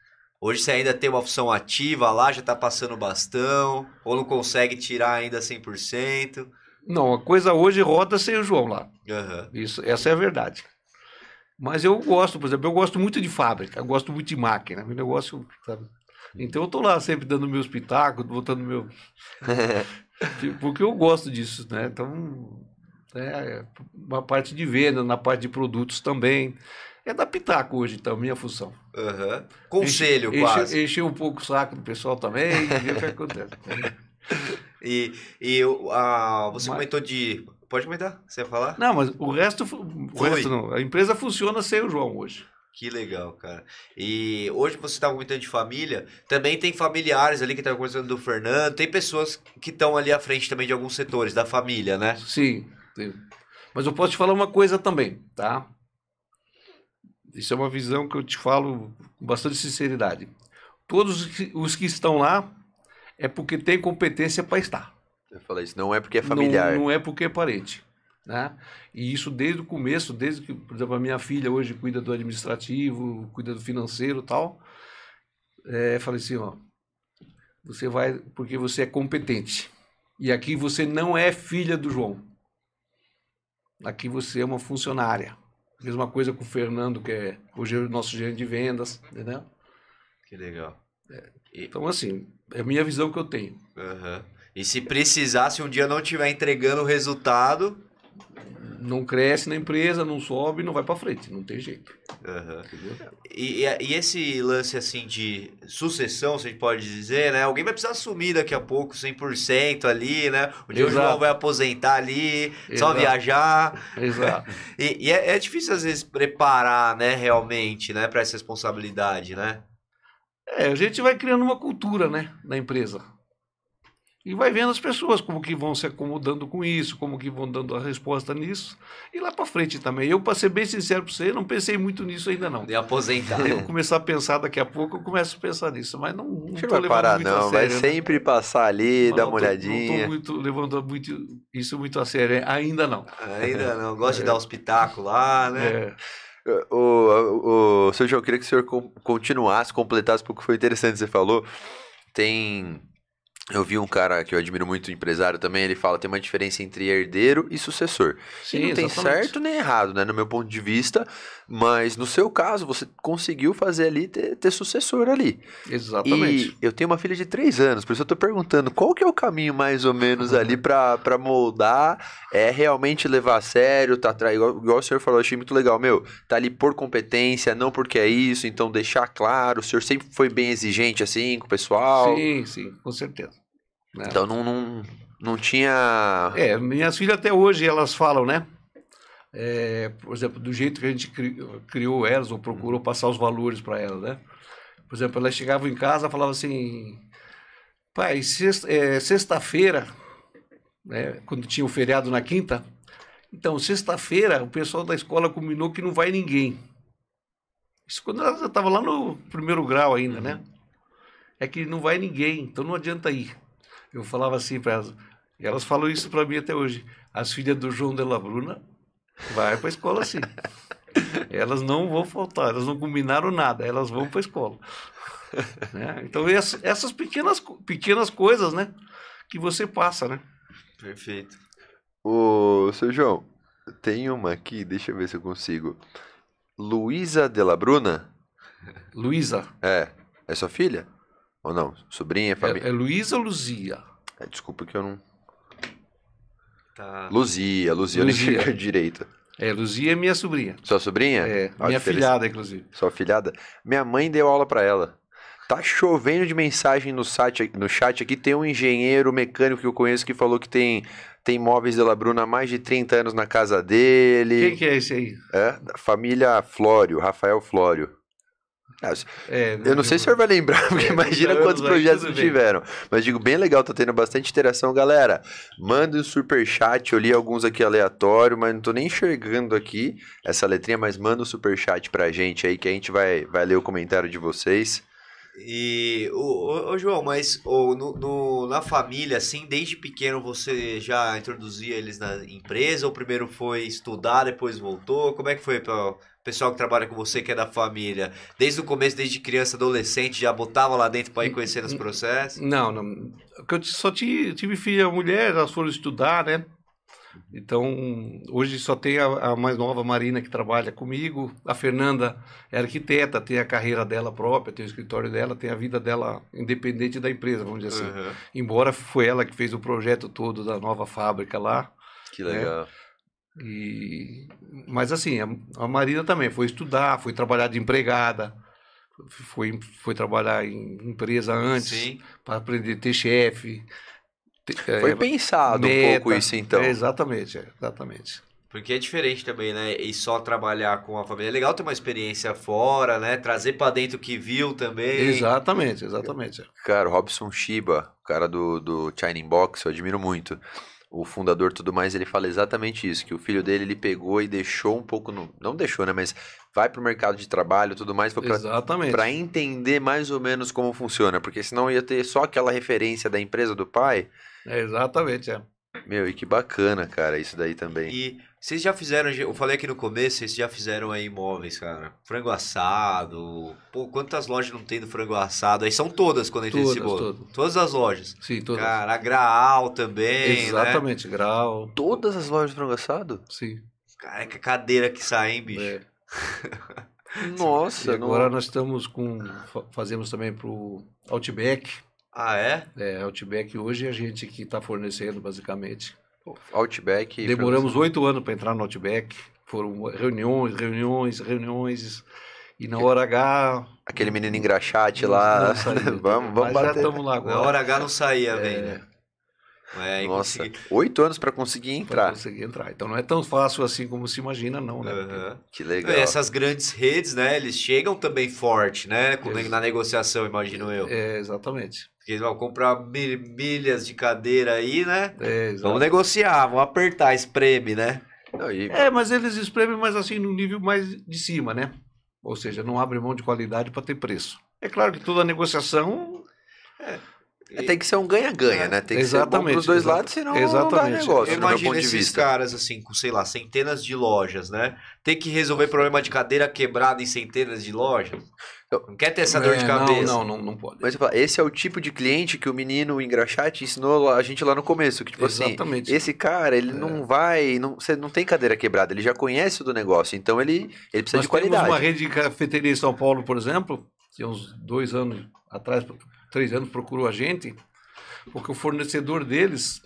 Hoje você ainda tem uma função ativa lá, já tá passando bastão, ou não consegue tirar ainda 100%. Não, a coisa hoje roda sem o João lá. Aham. Isso, essa é a verdade. Mas eu gosto, por exemplo, eu gosto muito de fábrica, eu gosto muito de máquina, meu negócio, sabe? Então eu tô lá sempre dando meus pitacos, botando meu. Porque eu gosto disso, né? Então, é uma parte de venda, na parte de produtos também. É dar pitaco hoje, então, minha função. Aham. Conselho, Enche- quase. Encher, um pouco o saco do pessoal também e ver o que acontece. E, e o- a, você Mas- comentou de. Pode comentar? Você ia falar? Não, mas o resto, o Foi. resto não. A empresa funciona sem o João hoje. Que legal, cara. E hoje você está comentando de família, também tem familiares ali que estão conversando do Fernando, tem pessoas que estão ali à frente também de alguns setores da família, né? Sim. sim. Mas eu posso te falar uma coisa também, tá? Isso é uma visão que eu te falo com bastante sinceridade. Todos os que- estão lá é porque tem competência para estar. Eu falei isso, não é porque é familiar. Não, não é porque é parente. Né? E isso desde o começo, desde que, por exemplo, a minha filha hoje cuida do administrativo, cuida do financeiro e tal. É, falei assim, ó, você vai porque você é competente. E aqui você não é filha do João. Aqui você é uma funcionária. Mesma coisa com o Fernando, que é hoje é o nosso gerente de vendas, entendeu? Que legal. Então, assim, é a minha visão que eu tenho. Aham. E se precisar, se um dia não estiver entregando o resultado. Não cresce na empresa, não sobe, não vai para frente, não tem jeito. Entendeu? E, e- esse lance assim de sucessão, se a gente pode dizer, né? Alguém vai precisar assumir daqui a pouco 100% ali, né? O dia. João vai aposentar ali, só Exato. viajar. Exato. E, e é, é difícil às vezes preparar, né, realmente, né, para essa responsabilidade, né? É, a gente vai criando uma cultura, né, na empresa. E vai vendo as pessoas como que vão se acomodando com isso, como que vão dando a resposta nisso. E lá para frente também. Eu, para ser bem sincero para você, não pensei muito nisso ainda não. De aposentar. Eu vou começar a pensar daqui a pouco, eu começo a pensar nisso, mas não, não Não tô vai levando parar, muito a não. Vai sério, né? sempre passar ali, Não, dar uma tô- Não olhadinha. estou muito levando muito, isso muito a sério, ainda não. Ainda não, gosta de dar os pitacos lá, né? É, O, o, o seu João, eu queria que o senhor continuasse, completasse, porque foi interessante, você falou. Tem. Eu vi um cara que eu admiro muito, empresário também, ele fala tem uma diferença entre herdeiro e sucessor. sim, e não tem exatamente. certo nem errado, né, no meu ponto de vista, mas no seu caso, você conseguiu fazer ali, ter, ter sucessor ali. Exatamente. E eu tenho uma filha de três anos, por isso eu tô perguntando qual que é o caminho mais ou menos ali pra, pra moldar, é realmente levar a sério, tá atrás, igual, igual o senhor falou, eu achei muito legal, meu, tá ali por competência, não porque é isso, então deixar claro, o senhor sempre foi bem exigente assim com o pessoal, Sim, sim, com certeza. Né? então não, não, não tinha... É, minhas filhas até hoje elas falam, né? É, por exemplo, do jeito que a gente cri- criou elas, ou procurou passar os valores para elas, né? Por exemplo, elas chegavam em casa e falavam assim: pai, sexta- é, sexta-feira, né, quando tinha o feriado na quinta, então, sexta-feira, o pessoal da escola combinou que não vai ninguém. Isso quando ela estava lá no primeiro grau ainda, né? É que não vai ninguém, então não adianta ir. Eu falava assim para elas, e elas falam isso para mim até hoje. As filhas do João de la Bruna vai para a escola sim. elas não vão faltar, elas não combinaram nada, elas vão para a escola. Né? Então ess- essas pequenas, pequenas coisas, né, que você passa, né? Perfeito. Ô, seu João, tem uma aqui, deixa eu ver se eu consigo. Luísa de la Bruna? Luísa, É, é sua filha? Ou não? Sobrinha, família? é, é Luísa ou Luzia? É, desculpa que eu não... Tá. Luzia, Luzia, eu nem Luzia. direito. É, Luzia é minha sobrinha. Sua sobrinha? É, Ó, minha filhada, inclusive. Sua filhada? Minha mãe deu aula pra ela. Tá chovendo de mensagem no, site, no chat aqui. Tem um engenheiro mecânico que eu conheço que falou que tem, tem móveis de La Bruna há mais de 30 anos na casa dele. Quem que é esse aí? É, família Flório, Rafael Flório. Ah, É, Eu não sei se o senhor vai lembrar, porque imagina anos quantos projetos não tiveram. Mas digo, bem legal, tá tendo bastante interação. Galera, manda um superchat, eu li alguns aqui aleatório, mas não tô nem enxergando aqui essa letrinha, mas manda um superchat pra gente aí, que a gente vai, vai ler o comentário de vocês. E, ô, ô, ô, João, mas ô, no, no- na família, assim, desde pequeno você já introduzia eles na empresa? Ou primeiro foi estudar, depois voltou? Como é que foi para o pessoal que trabalha com você, que é da família? Desde o começo, desde criança, adolescente, já botava lá dentro para ir conhecendo os processos? Não, não. Eu só tive, tive filha mulher, elas foram estudar, né? Então, hoje só tem a, a mais nova Marina que trabalha comigo. A Fernanda é arquiteta, tem a carreira dela própria, tem o escritório dela, tem a vida dela independente da empresa, vamos dizer assim. Uhum. Embora foi ela que fez o projeto todo da nova fábrica lá. Que legal. E... Mas assim, a, a Marina também foi estudar, foi trabalhar de empregada, foi, foi trabalhar em empresa antes para aprender a ter chefe. Ter- Foi é, pensado um meta. pouco isso, então. É, exatamente, é, exatamente. Porque é diferente também, né? E só trabalhar com a família. É legal ter uma experiência fora, né? Trazer para dentro o que viu também. Exatamente, exatamente. Cara, o Robson Shiba, o cara do, do Shining Box, eu admiro muito. O fundador e tudo mais, ele fala exatamente isso, que o filho dele, ele pegou e deixou um pouco, no, não deixou, né, mas vai pro mercado de trabalho e tudo mais, foi pra, Exatamente. pra entender mais ou menos como funciona, porque senão ia ter só aquela referência da empresa do pai. É, exatamente, é. Meu, e que bacana, cara, isso daí também. E vocês já fizeram, eu falei aqui no começo, vocês já fizeram aí imóveis, cara. Frango assado. Pô, quantas lojas não tem do frango assado? Aí são todas quando entra esse Todas, bolo. todas. Todas as lojas. Sim, todas. Cara, a Graal também, né? exatamente, grau. Todas as lojas de frango assado? Sim. Cara, que cadeira que sai, hein, bicho? É. Nossa, E agora não... nós estamos com. fa- Fazemos também para o Outback. Ah, é? É, Outback hoje é a gente que está fornecendo, basicamente. Outback... e Demoramos oito anos para entrar no Outback. Foram reuniões, reuniões, reuniões. E na hora H. Aquele menino engraxate lá, não vamos, vamos Mas já bater. estamos lá Na agora. hora H não saía, É. velho. É, e Nossa, consegui- oito anos pra conseguir Para entrar. conseguir entrar. Então não é tão fácil assim como se imagina, não, né? Aham. Que E legal. essas grandes redes, né? Eles chegam também forte, né? Isso. Na negociação, imagino eu. É, exatamente. Porque vão comprar mi- milhas de cadeira aí, né? É. Vamos negociar, vamos apertar, espreme, né? E- É, mas eles espremem mais assim no nível mais de cima, né? Ou seja, não abre mão de qualidade para ter preço. É claro que toda negociação. é, tem que ser um ganha-ganha, né? Tem que ser bom Exatamente, pros dois exata- lados, senão não dá exatamente. negócio, de esses vista. caras, assim, com, sei lá, centenas de lojas, né? Tem que resolver problema de cadeira quebrada em centenas de lojas. Não quer ter essa dor de É, cabeça. Não, não, não, não pode. Mas eu falo, esse é o tipo de cliente que o menino, o engraxate, ensinou a gente lá no começo. Que, tipo assim, Exatamente. esse cara, ele não vai. Não, você não tem cadeira quebrada, ele já conhece o do negócio, então ele, ele precisa Nós de temos qualidade. uma rede de cafeteria em São Paulo, por exemplo, que uns dois anos atrás, três anos, procurou a gente, porque o fornecedor deles,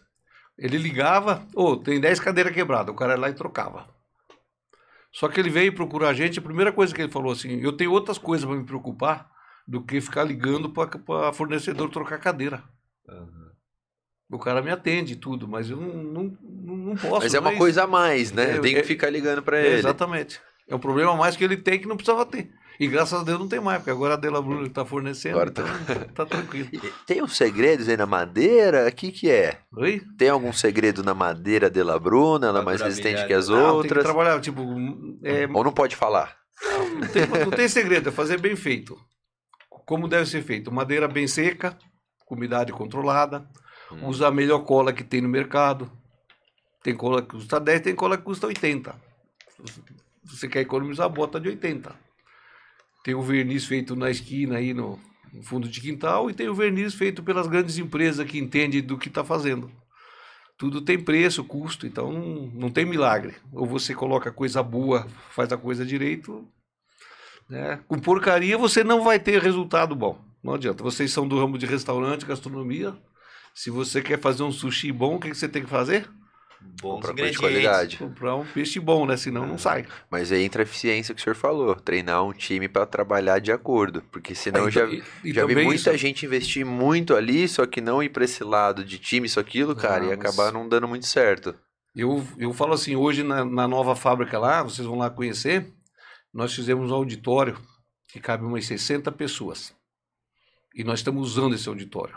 ele ligava, ô, tem 10 cadeiras quebradas, o cara ia lá e trocava. Só que ele veio procurar a gente, a primeira coisa que ele falou assim, eu tenho outras coisas para me preocupar do que ficar ligando para fornecedor trocar cadeira. O cara me atende e tudo, mas eu não, não, não, posso. Mas é uma coisa a mais, né? É, tenho que é- ficar ligando pra é, ele. Exatamente. É um problema a mais que ele tem que não precisava ter. E graças a Deus não tem mais, porque agora a Dela Bruna está fornecendo, Agora tá- então tá tranquilo. Tem uns segredos aí na madeira? O que que é? Oi? Tem algum segredo na madeira de La Bruna? Ela é mais resistente que as. Não, tem que outras? trabalhar, tipo, é, Ou não pode falar? não, tem, não tem segredo, é fazer bem feito. Como deve ser feito? Madeira bem seca, com umidade controlada, Hum. usar a melhor cola que tem no mercado. Tem cola que custa 10, tem cola que custa 80. Se você quer economizar, bota de 80. Tem o verniz feito na esquina aí no, no fundo de quintal e tem o verniz feito pelas grandes empresas que entendem do que está fazendo. Tudo tem preço, custo, então não, tem milagre. Ou você coloca coisa boa, faz a coisa direito. Né? Com porcaria você não vai ter resultado bom. Não adianta. Vocês são do ramo de restaurante, gastronomia. Se você quer fazer um sushi bom, o que, que você tem que fazer? Bons Comprar coisa de ingredientes. qualidade. Comprar um peixe bom, né? Senão não sai. Mas aí entra a eficiência que o senhor falou. Treinar um time pra trabalhar de acordo. Porque senão eu já, E- e já vi muita isso- gente investir muito ali, só que não ir pra esse lado de time, isso, aquilo, cara, Não, e acabar não dando muito certo. Eu, eu falo assim, hoje na, na nova fábrica lá, vocês vão lá conhecer, nós fizemos um auditório que cabe umas 60 pessoas. E nós estamos usando esse auditório.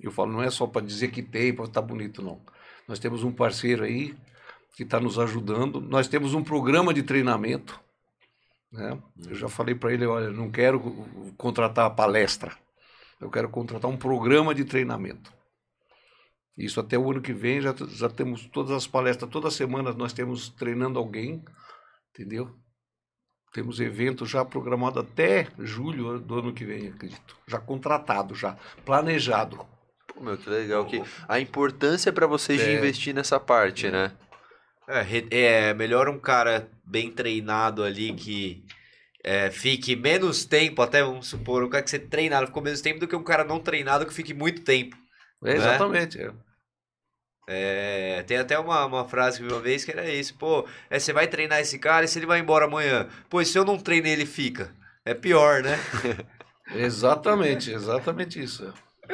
Eu falo, não é só para dizer que tem, para estar bonito, não. Nós temos um parceiro aí que está nos ajudando. Nós temos um programa de treinamento. Né? Eu já falei para ele, olha, não quero contratar a palestra. Eu quero contratar um programa de treinamento. Isso até o ano que vem já, já temos todas as palestras, toda semana nós temos treinando alguém, entendeu? Temos evento já programado até julho do ano que vem, acredito. Já contratado, já planejado. Pô, meu, que legal. Que a importância para vocês é. de investir nessa parte, é. né? É, é melhor um cara bem treinado ali que é, fique menos tempo, até vamos supor, um cara que você treinado ficou menos tempo do que um cara não treinado que fique muito tempo. É, exatamente. É, tem até uma, uma frase que uma vez que era isso, pô, é, você vai treinar esse cara e se ele vai embora amanhã, pô, se eu não treinei ele fica. É pior, né? exatamente, exatamente isso.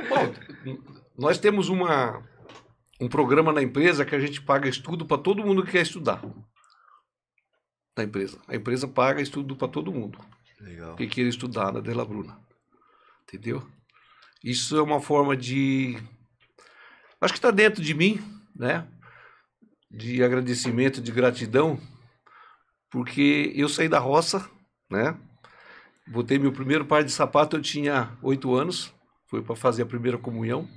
Bom, nós temos uma, um programa na empresa que a gente paga estudo para todo mundo que quer estudar. Na empresa. A empresa paga estudo para todo mundo. Legal. Que queira estudar na Dela Bruna. Entendeu? Isso é uma forma de. Acho que está dentro de mim, né? De agradecimento, de gratidão, porque eu saí da roça, né? Botei meu primeiro par de sapato, eu tinha oito anos, foi para fazer a primeira comunhão.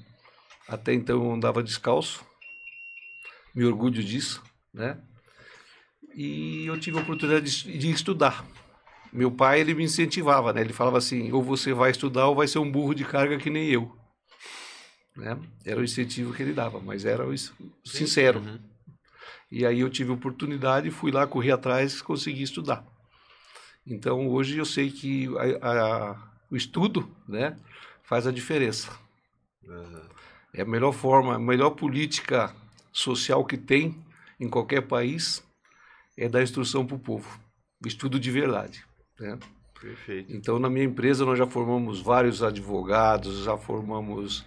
Até então eu andava descalço, me orgulho disso, né? E eu tive a oportunidade de, de estudar. Meu pai, ele me incentivava, né? Ele falava assim, ou você vai estudar ou vai ser um burro de carga que nem eu. Né? Era o incentivo que ele dava, mas era o sincero. Uhum. E aí eu tive a oportunidade, fui lá, corri atrás, consegui estudar. Então hoje eu sei que a, a, o estudo, né, faz a diferença. Uhum. É a melhor forma, a melhor política social que tem em qualquer país é dar instrução para o povo. Estudo de verdade. Né? Perfeito. Então, na minha empresa, nós já formamos vários advogados, já formamos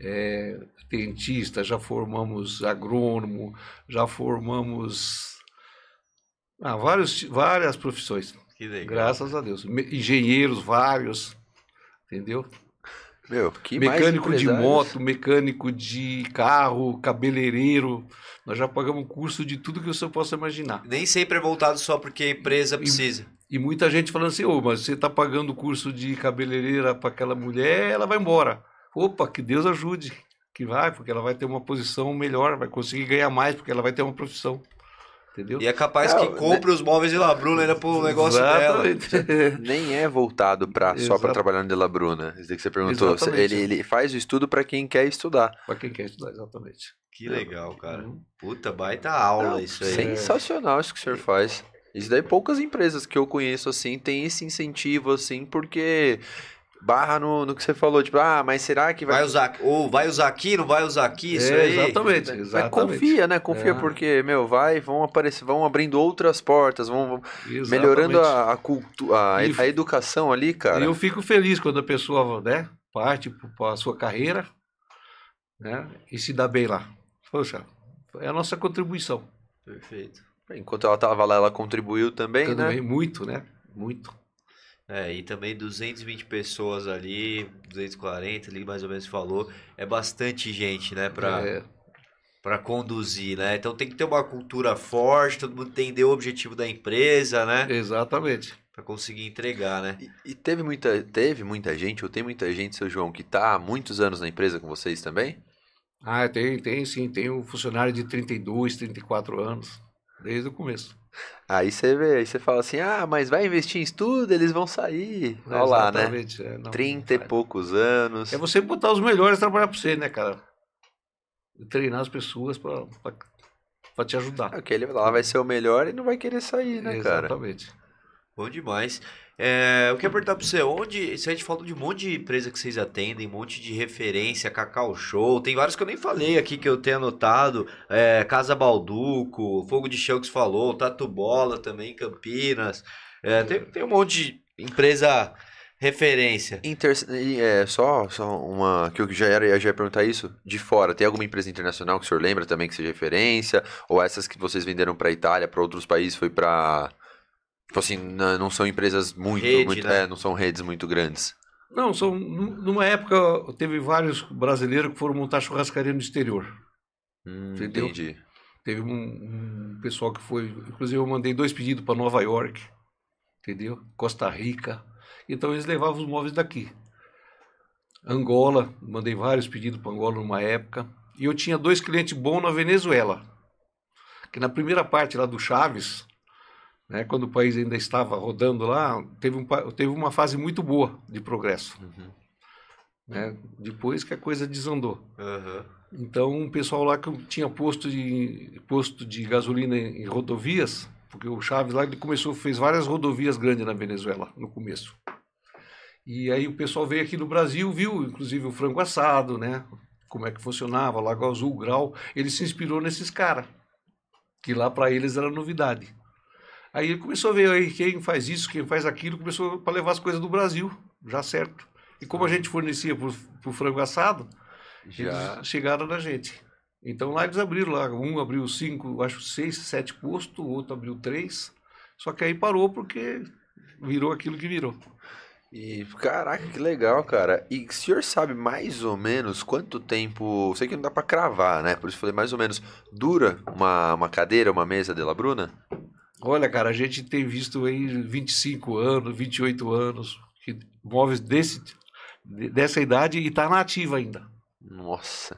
é, dentistas, já formamos agrônomo, já formamos ah, vários, várias profissões. Que legal. Graças a Deus. Engenheiros vários, entendeu? Meu, que mecânico de moto, mecânico de carro, cabeleireiro. Nós já pagamos curso de tudo que você possa imaginar. Nem sempre é voltado só porque a empresa precisa. E, e muita gente falando assim, ô, oh, mas você está pagando curso de cabeleireira para aquela mulher, ela vai embora. Opa, que Deus ajude. Que vai, porque ela vai ter uma posição melhor, vai conseguir ganhar mais, porque ela vai ter uma profissão. Entendeu? E é capaz que compre né? os móveis de Labruna ainda pro negócio Exatamente. dela. Nem é voltado pra, só para trabalhar no Labruna. Isso que você perguntou. Ele, ele faz o estudo para quem quer estudar. Para quem quer estudar, exatamente. Que legal, cara. Uhum. Puta, baita aula Não, isso aí. Sensacional isso que o senhor faz. Isso daí poucas empresas que eu conheço assim tem esse incentivo assim, porque barra no, no que você falou, tipo, ah, mas será que vai... vai usar, ou vai usar aqui, não vai usar aqui, isso é, aí. Exatamente, exatamente. Mas confia, né? Confia, é. porque, meu, vai, vão aparecer, vão abrindo outras portas, vão, melhorando a, a, cultu a, a educação ali, cara. E eu fico feliz quando a pessoa, né, parte para a sua carreira, né, e se dá bem lá. Poxa, é a nossa contribuição. Perfeito. Enquanto ela estava lá, ela contribuiu também, também né? Muito, né? Muito. É, e também 220 pessoas ali, 240 ali, mais ou menos falou. É bastante gente, né, pra, é. Pra conduzir, né? Então tem que ter uma cultura forte, todo mundo entender o objetivo da empresa, né? Exatamente. Pra conseguir entregar, né? E, e teve, muita, teve muita gente, ou tem muita gente, seu João, que tá há muitos anos na empresa com vocês também? Ah, tem, tem sim. Tem um funcionário de 32, 34 anos, desde o começo. Aí você vê, aí você fala assim, ah, mas vai investir em estudo, eles vão sair. É, Olha lá, né? É, não, 30 não e poucos anos. É você botar os melhores trabalhar para você, né, cara? Treinar as pessoas para te ajudar. Aquele lá vai ser o melhor e não vai querer sair, né, Exatamente. cara? Exatamente. Bom demais. É, eu queria perguntar para você, onde. Se a gente falou de um monte de empresa que vocês atendem, um monte de referência, Cacau Show, tem vários que eu nem falei aqui que eu tenho anotado. É, Casa Balduco, Fogo de Chão que você falou, Tatu Bola também, Campinas. É, tem, tem um monte de empresa referência. Inter, é, só, só uma. Que eu já, era, já ia perguntar isso. De fora, tem alguma empresa internacional que o senhor lembra também que seja referência? Ou essas que vocês venderam para Itália, para outros países, foi para Tipo assim, não são empresas muito, Rede, muito né? é, não são redes muito grandes. Não, são, nu- numa época teve vários brasileiros que foram montar churrascaria no exterior. Hum, Entendeu? entendi. Teve um, um pessoal que foi. Inclusive, eu mandei dois pedidos para Nova York, entendeu? Costa Rica. Então, eles levavam os móveis daqui. Angola, mandei vários pedidos para Angola numa época. E eu tinha dois clientes bons na Venezuela. Que na primeira parte lá do Chaves, né, quando o país ainda estava rodando lá, teve, um, teve uma fase muito boa de progresso. Uhum. Né? Depois que a coisa desandou. Aham. Então, um pessoal lá que tinha posto de, posto de gasolina em, em rodovias, porque o Chaves lá ele começou, fez várias rodovias grandes na Venezuela no começo. E aí o pessoal veio aqui no Brasil, viu inclusive o frango assado, né? Como é que funcionava, Lago Azul, Grau. Ele se inspirou nesses caras, que lá para eles era novidade. Aí ele começou a ver aí quem faz isso, quem faz aquilo, começou para levar as coisas do Brasil, já certo. E como a gente fornecia para o frango assado, Já. eles chegaram na gente. Então lá eles abriram lá, um abriu cinco, acho seis, sete postos, o outro abriu três. Só que aí parou porque virou aquilo que virou. E caraca, que legal, cara. E o senhor sabe mais ou menos quanto tempo, sei que não dá pra cravar, né? Por isso eu falei mais ou menos, dura uma, uma cadeira, uma mesa de La Bruna? Olha, cara, a gente tem visto aí 25 anos, 28 anos, que móveis desse, dessa idade e tá na ativa ainda. Nossa.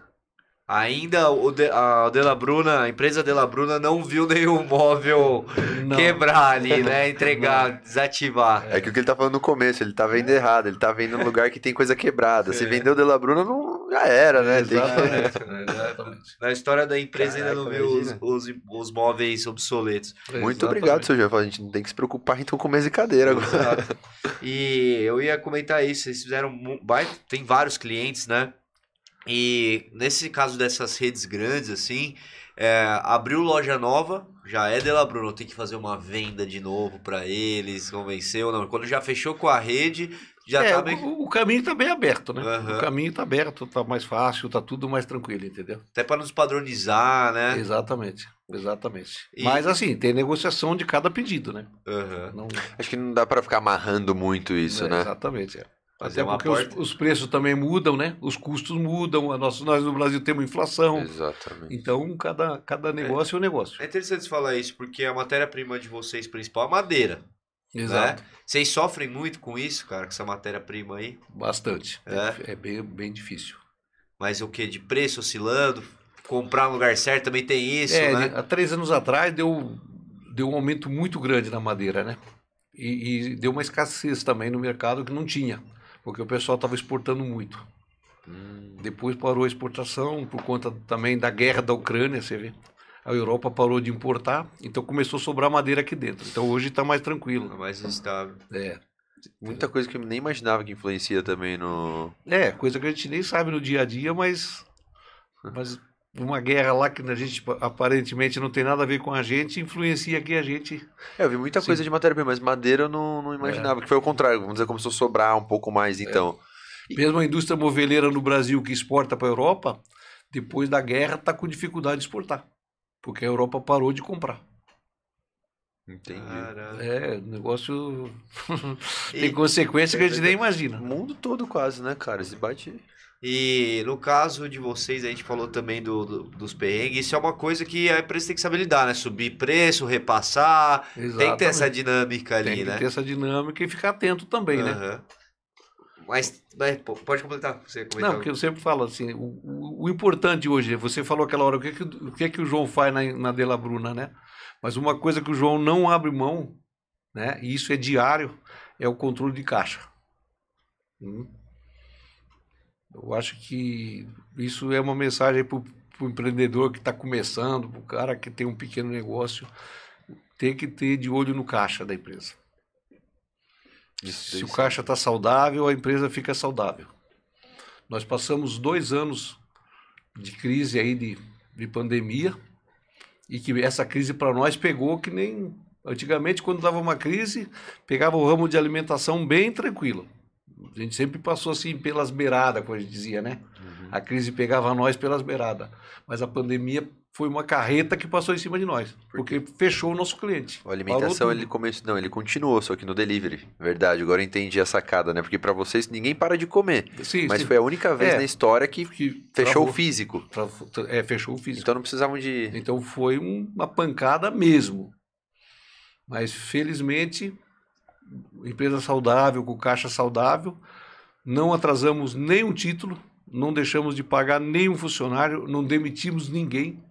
Ainda o de, a Della Bruna, a empresa Della Bruna não viu nenhum móvel Não. quebrar ali, né? Entregar, desativar. É que o que ele tá falando no começo, ele tá vendo errado, ele tá vendo um lugar que tem coisa quebrada. Se É. vendeu de La Bruna, não, já era, né? Tem que- Exatamente, né? exatamente. Na história da empresa ainda não Caraca, viu os, os, os móveis obsoletos. Muito Exatamente. obrigado, seu Jean. A gente não tem que se preocupar então com mesa e cadeira agora. Exato. E eu ia comentar isso, vocês fizeram. Tem vários clientes, né? E nesse caso dessas redes grandes, assim, é, abriu loja nova, já é Della Bruno, tem que fazer uma venda de novo pra eles, convenceu, não. Quando já fechou com a rede, já É, tá bem. o, o caminho tá bem aberto, né? Aham. O caminho tá aberto, tá mais fácil, tá tudo mais tranquilo, entendeu? Até pra nos padronizar, né? Exatamente, exatamente. E- Mas assim, tem negociação de cada pedido, né? Aham. Não, Acho que não dá pra ficar amarrando muito isso, é, né? Exatamente. é. Fazer Até porque os, porta. os preços também mudam, né? Os custos mudam. A nossa, nós no Brasil temos inflação. Exatamente. Então, cada, cada negócio é um negócio. É interessante você falar isso, porque a matéria-prima de vocês principal é madeira. Exato. Né? Vocês sofrem muito com isso, cara, com essa matéria-prima aí? Bastante. É? É, bem, bem difícil. Mas o que? De preço oscilando? Comprar no lugar certo também tem isso, é, né? há três anos atrás deu, deu um aumento muito grande na madeira, né? E, e deu uma escassez também no mercado que não tinha, porque o pessoal estava exportando muito. Hum, Depois parou a exportação por conta também da guerra da Ucrânia, você vê. A Europa parou de importar, então começou a sobrar madeira aqui dentro. Então hoje está mais É tranquilo. mais estável. É. muita coisa que eu nem imaginava que influencia também no. é, coisa que a gente nem sabe no dia a dia, mas, mas uma guerra lá que a gente aparentemente não tem nada a ver com a gente, influencia aqui a gente. É, eu vi muita Sim. coisa de matéria-prima, mas madeira eu não, não imaginava. Que foi o contrário, vamos dizer, começou a sobrar um pouco mais, então. Mesmo a indústria moveleira no Brasil que exporta para a Europa, depois da guerra está com dificuldade de exportar, porque a Europa parou de comprar. Entendi. Caramba. É, o negócio E- tem consequência que a gente nem imagina. O mundo todo quase, né, cara? Se bate. E no caso de vocês, a gente falou também do, do- dos perrengues. Isso é uma coisa que a empresa tem que saber lidar, né? Subir preço, repassar. Tem que ter essa Exatamente. dinâmica ali, Tem que né? ter essa dinâmica e ficar atento também, né? Mas, pode completar. Você comentar. Não, porque eu sempre falo assim, o, o- o importante hoje, você falou aquela hora, o que que, o que, que o João faz na, na Dela Bruna, né? Mas uma coisa que o João não abre mão, né? E isso é diário, é o controle de caixa. Hum. Eu acho que isso é uma mensagem para o empreendedor que está começando, para o cara que tem um pequeno negócio, ter que ter de olho no caixa da empresa. Isso, Se o caixa está saudável, a empresa fica saudável. Nós passamos dois anos de crise aí de, de pandemia e que essa crise para nós pegou que nem antigamente quando dava uma crise pegava o ramo de alimentação bem tranquilo. A gente sempre passou assim pelas beiradas, como a gente dizia, né? A crise pegava nós pelas beiradas. Mas a pandemia foi uma carreta que passou em cima de nós. Porque fechou o nosso cliente. A alimentação, ele começou. Não, ele continuou, só que no delivery. Verdade, agora eu entendi a sacada, né? Porque para vocês ninguém para de comer. Sim, mas sim. foi a única vez É. na história que Que fechou travou. o físico. Tra- É, fechou o físico. Então não precisavam de. Então foi um- uma pancada mesmo. Mas felizmente, empresa saudável, com caixa saudável, não atrasamos nenhum título, não deixamos de pagar nenhum funcionário, não demitimos ninguém.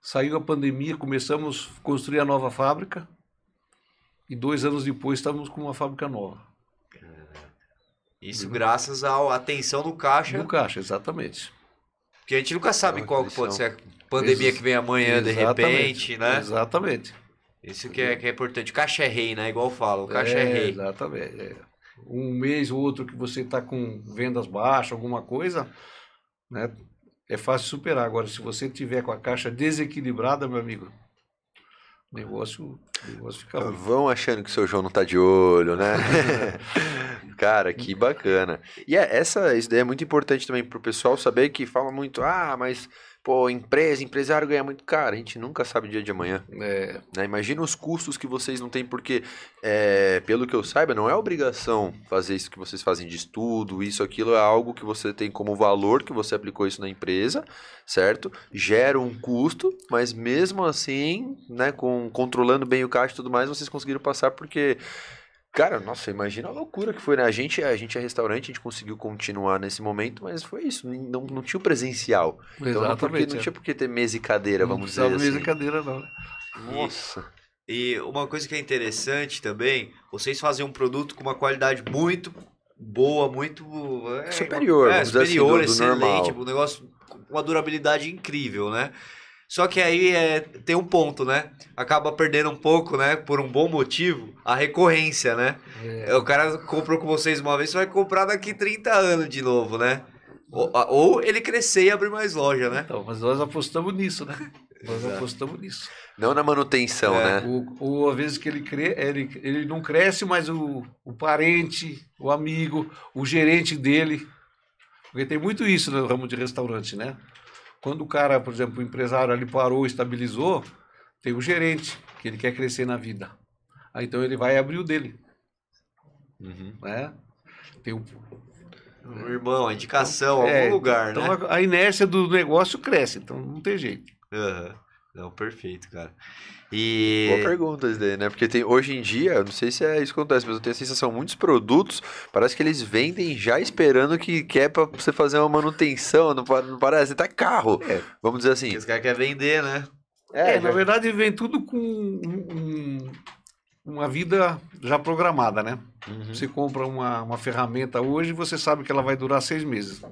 Saiu a pandemia, começamos a construir a nova fábrica e dois anos depois estávamos com uma fábrica nova. Isso graças à atenção do caixa, No caixa, exatamente. porque a gente nunca sabe É qual que pode ser a pandemia Ex- que vem amanhã, de repente, né? Exatamente. Isso que é, que é importante. Caixa é rei, né? Igual falam, o caixa é, É, rei. Exatamente. é. Um mês ou outro que você está com vendas baixas, alguma coisa, né? É fácil superar. Agora, se você tiver com a caixa desequilibrada, meu amigo, o negócio, o negócio fica ruim. Vão achando que o seu João não tá de olho, né? Cara, que bacana. E é, essa, isso daí é muito importante também pro pessoal saber que fala muito, ah, mas, pô, empresa, empresário ganha muito. Cara, a gente nunca sabe o dia de amanhã. É, né? Imagina os custos que vocês não têm, porque, é, pelo que eu saiba, não é obrigação fazer isso que vocês fazem de estudo, isso, aquilo, é algo que você tem como valor, que você aplicou isso na empresa, certo? Gera um custo, mas mesmo assim, né, com, controlando bem o caixa e tudo mais, vocês conseguiram passar porque... Cara, nossa, imagina a loucura que foi, né? A gente, a gente é restaurante, a gente conseguiu continuar nesse momento, mas foi isso, não, não tinha o presencial. Então não, porque, exatamente. não é. tinha por que ter mesa e cadeira, Não vamos dizer assim. mesa e cadeira, não. né? Nossa. E uma coisa que é interessante também, vocês fazem um produto com uma qualidade muito boa, muito é, Superior, é, assim, superior, do- do excelente, normal. um negócio com uma durabilidade incrível, né? Só que aí é, tem um ponto, né? Acaba perdendo um pouco, né? Por um bom motivo, a recorrência, né? É, O cara comprou com vocês uma vez, você vai comprar daqui 30 anos de novo, né? Ou, ou ele crescer e abrir mais loja, né? então, mas nós apostamos nisso, né? Nós apostamos nisso. Não na manutenção, É. né? O, o, às vezes que ele, cre... ele, ele não cresce, mas o, o parente, o amigo, o gerente dele. Porque tem muito isso no ramo de restaurante, né? Quando o cara, por exemplo, o empresário ali parou, estabilizou, tem o gerente, que ele quer crescer na vida. Aí então ele vai abrir o dele, Uhum. né? Tem o, Um irmão, a indicação, É, algum lugar, então né? a, a inércia do negócio cresce, então não tem jeito. Aham. Não, perfeito, cara. E. Boa pergunta daí, né? Porque tem, hoje em dia, eu não sei se é isso que acontece, mas eu tenho a sensação, muitos produtos, parece que eles vendem já esperando que quer pra você fazer uma manutenção, não, não parece? Até carro, É. vamos dizer assim. Os caras querem vender, né? É, já- na verdade vem tudo com um- um- uma vida já programada, né? Uhum. Você compra uma, uma ferramenta hoje, você sabe que ela vai durar seis meses.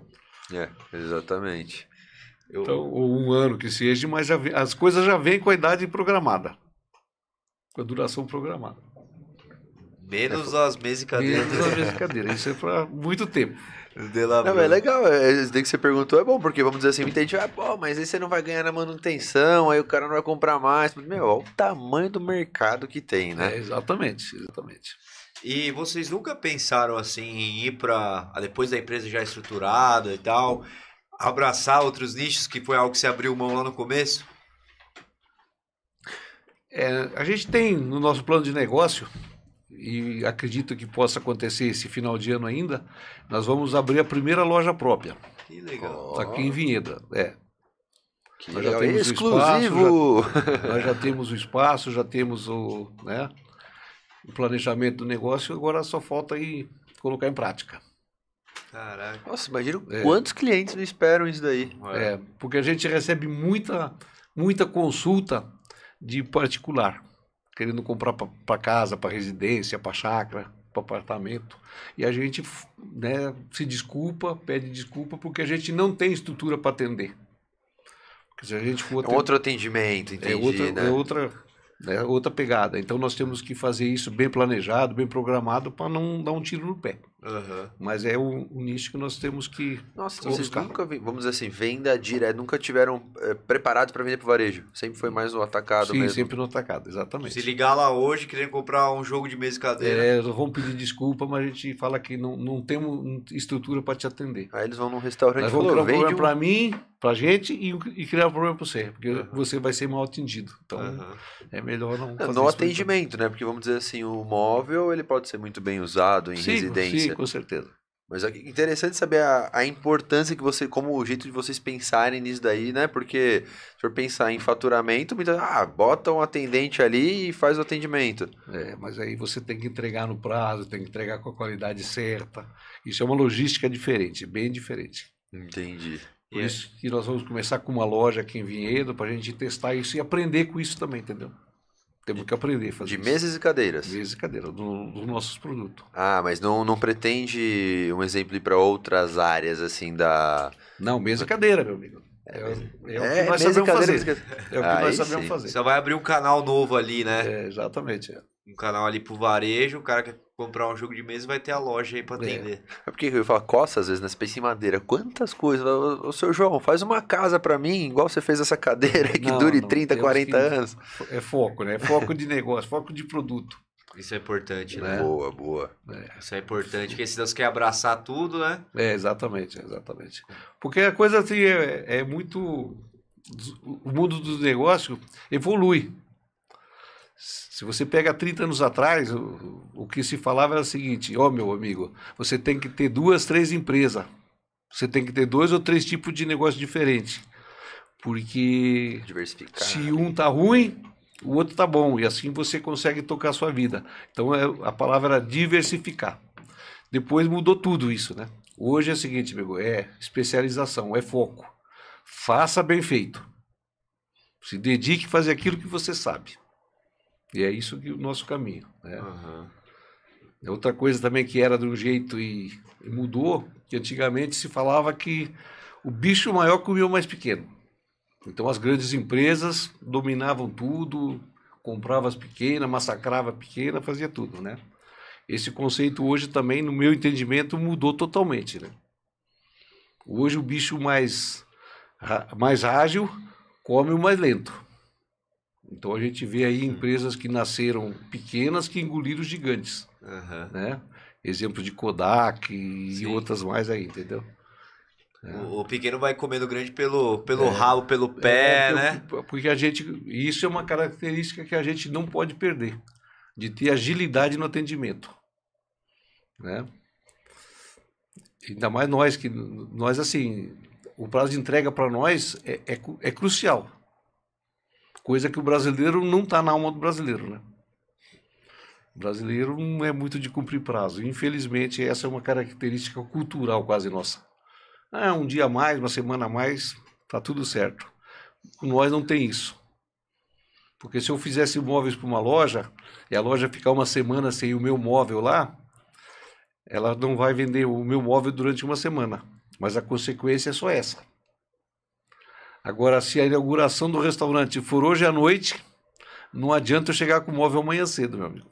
É, exatamente. Eu, Então, ou um ano que seja, mas já vem- as coisas já vêm com a idade programada. Com a duração programada. menos as mesas e cadeiras. Menos a mesma cadeira. Isso é para muito tempo. De lá, Não, é legal, é, isso daí que você perguntou é bom, porque vamos dizer assim, muita gente, ah, pô, mas aí você não vai ganhar na manutenção, aí o cara não vai comprar mais. Meu, olha o tamanho do mercado que tem, né? É, exatamente, exatamente. E vocês nunca pensaram assim em ir para depois da empresa já estruturada e tal, abraçar outros nichos que foi algo que você abriu mão lá no começo? É, a gente tem no nosso plano de negócio, e acredito que possa acontecer esse final de ano ainda, nós vamos abrir a primeira loja própria, Que legal. Ó, aqui em Vinheda. É. que nós já legal. temos o exclusivo! Nós já temos o espaço, já temos o, né, o planejamento do negócio, agora só falta aí colocar em prática. Caraca. Nossa, imagina É. quantos clientes não esperam isso daí. É, porque a gente recebe muita, muita consulta de particular, querendo comprar para casa, para residência, para chácara, para apartamento. E a gente né, se desculpa, pede desculpa, porque a gente não tem estrutura para atender. Porque se a gente for É um outro atendimento, entendi, é outra, né? é outra, é outra pegada. Então nós temos que fazer isso bem planejado, bem programado, para não dar um tiro no pé. Aham. Mas é o, o nicho que nós temos que. Nossa, então vocês nunca, vamos dizer assim, venda direta, nunca tiveram eh, preparados para vender pro varejo. Sempre foi mais o atacado Sim, mesmo. sempre no atacado, exatamente. Se ligar lá hoje querendo comprar um jogo de mesa e cadeira. É, vamos pedir desculpa, mas a gente fala que não, não temos estrutura para te atender. Aí eles vão num restaurante Nós vamos criar um problema um... para mim, para gente e, e criar um problema para você, porque Aham. você vai ser mal atendido. Então Aham. é melhor não. Não, fazer no por atendimento, né? Porque vamos dizer assim, o móvel ele pode ser muito bem usado em. Sim, residência. sim, com certeza. Mas é interessante saber a, a importância que você, como o jeito de vocês pensarem nisso daí, né? Porque se for pensar em faturamento, muita, ah, bota um atendente ali e faz o atendimento. É, mas aí você tem que entregar no prazo, tem que entregar com a qualidade certa. Isso é uma logística diferente, bem diferente. Entendi. Por é- isso que nós vamos começar com uma loja aqui em Vinhedo para a gente testar isso e aprender com isso também, entendeu? Temos que aprender a fazer De isso. mesas e cadeiras. Mesa e cadeira, do- dos nossos produtos. Ah, mas não, não pretende um exemplo ir para outras áreas, assim, da... Não, mesa e cadeira, meu amigo. É, o- é o que É, nós mesa e sabemos cadeira, fazer. É o que Aí nós sabemos sim. fazer. Você vai abrir um canal novo ali, né? É, exatamente. é. Um canal ali pro varejo, o cara quer comprar um jogo de mesa vai ter a loja aí pra É. atender. É porque eu falo, costa às vezes, né? Você pensa em madeira. Quantas coisas. Ô, seu João, faz uma casa pra mim, igual você fez essa cadeira aí que Não, dure não, 30, temos 40 que- anos. É foco, né? É foco de negócio, foco de produto. Isso é importante, né? Boa, boa. Isso é importante, porque se Deus quer abraçar tudo, né? É, exatamente, exatamente. Porque a coisa assim é, é muito. O mundo dos negócios evolui. Se você pega 30 anos atrás, o, o que se falava era o seguinte: ó, meu amigo, você tem que ter duas, três empresas. Você tem que ter dois ou três tipos de negócio diferentes. Porque se um tá ruim, o outro tá bom. E assim você consegue tocar a sua vida. Então é, a palavra era diversificar. Depois mudou tudo isso, né? Hoje é o seguinte, amigo, é especialização, é foco. Faça bem feito. Se dedique a fazer aquilo que você sabe. E é isso que o nosso caminho. Né? É Outra coisa também que era de um jeito e, e mudou, que antigamente se falava que o bicho maior comia o mais pequeno. Então as grandes empresas dominavam tudo, compravam as pequenas, massacrava a pequena, fazia tudo, né? Esse conceito hoje também, no meu entendimento, mudou totalmente, né? Hoje o bicho mais, mais ágil come o mais lento. Então a gente vê aí empresas que nasceram pequenas que engoliram os gigantes Aham. né? Exemplo de Kodak e Sim. outras mais aí, entendeu? O, o pequeno vai comendo grande pelo, pelo rabo, pelo pé, É, né? porque- a gente, isso é uma característica que a gente não pode perder, de ter agilidade no atendimento, né? Ainda mais nós que nós assim, o prazo de entrega para nós é, é, é crucial, coisa que o brasileiro não está na alma do brasileiro, né? O brasileiro não é muito de cumprir prazo. Infelizmente, essa é uma característica cultural quase nossa. Ah, um dia a mais, uma semana a mais, tá tudo certo. Nós não tem isso. Porque se eu fizesse móveis para uma loja e a loja ficar uma semana sem o meu móvel lá, ela não vai vender o meu móvel durante uma semana. Mas a consequência é só essa. Agora, se a inauguração do restaurante for hoje à noite, não adianta eu chegar com o móvel amanhã cedo, meu amigo.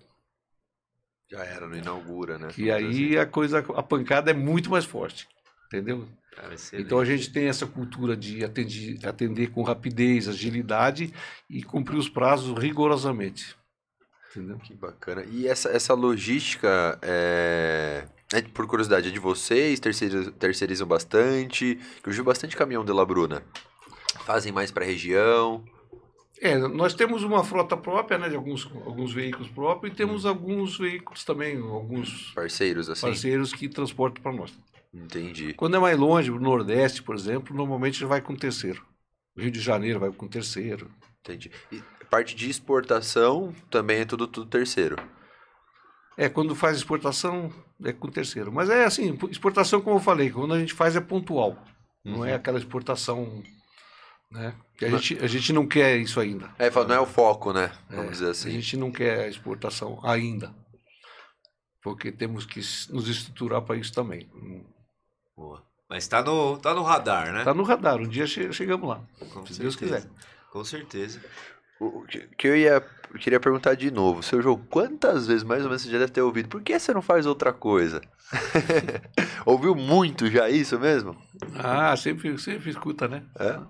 Já era, não inaugura, né? Que aí a coisa, a pancada é muito mais forte. Entendeu? Cara. Então a gente tem essa cultura de atender, atender com rapidez, agilidade e cumprir os prazos rigorosamente. Entendeu? Que bacana. E essa, essa logística, é... é, por curiosidade, é de vocês? Terceirizam, terceirizam bastante? Eu vi bastante caminhão de Labruna. Fazem mais para região? É, nós temos uma frota própria, né, de alguns, alguns veículos próprios e temos alguns veículos também, alguns Parceiros, assim? parceiros que transportam para nós. Entendi. Quando é mais longe, o Nordeste, por exemplo, normalmente vai com terceiro. Rio de Janeiro vai com terceiro. Entendi. E parte de exportação também é tudo, tudo terceiro. É, quando faz exportação, é com terceiro. Mas é assim, exportação, como eu falei, quando a gente faz é pontual. Não é aquela exportação, né? Que a, gente, a gente não quer isso ainda. É, não é o foco, né? É, Vamos dizer A assim. gente não quer exportação ainda. Porque temos que nos estruturar para isso também. Boa. Mas tá no, tá no radar, né? Está no radar, um dia che- chegamos lá. Com se Deus certeza. quiser. Com certeza. O que que eu ia eu queria perguntar de novo, seu João, quantas vezes mais ou menos você já deve ter ouvido? Por que você não faz outra coisa? Ouviu muito já isso mesmo? Ah, sempre, sempre escuta, né? É?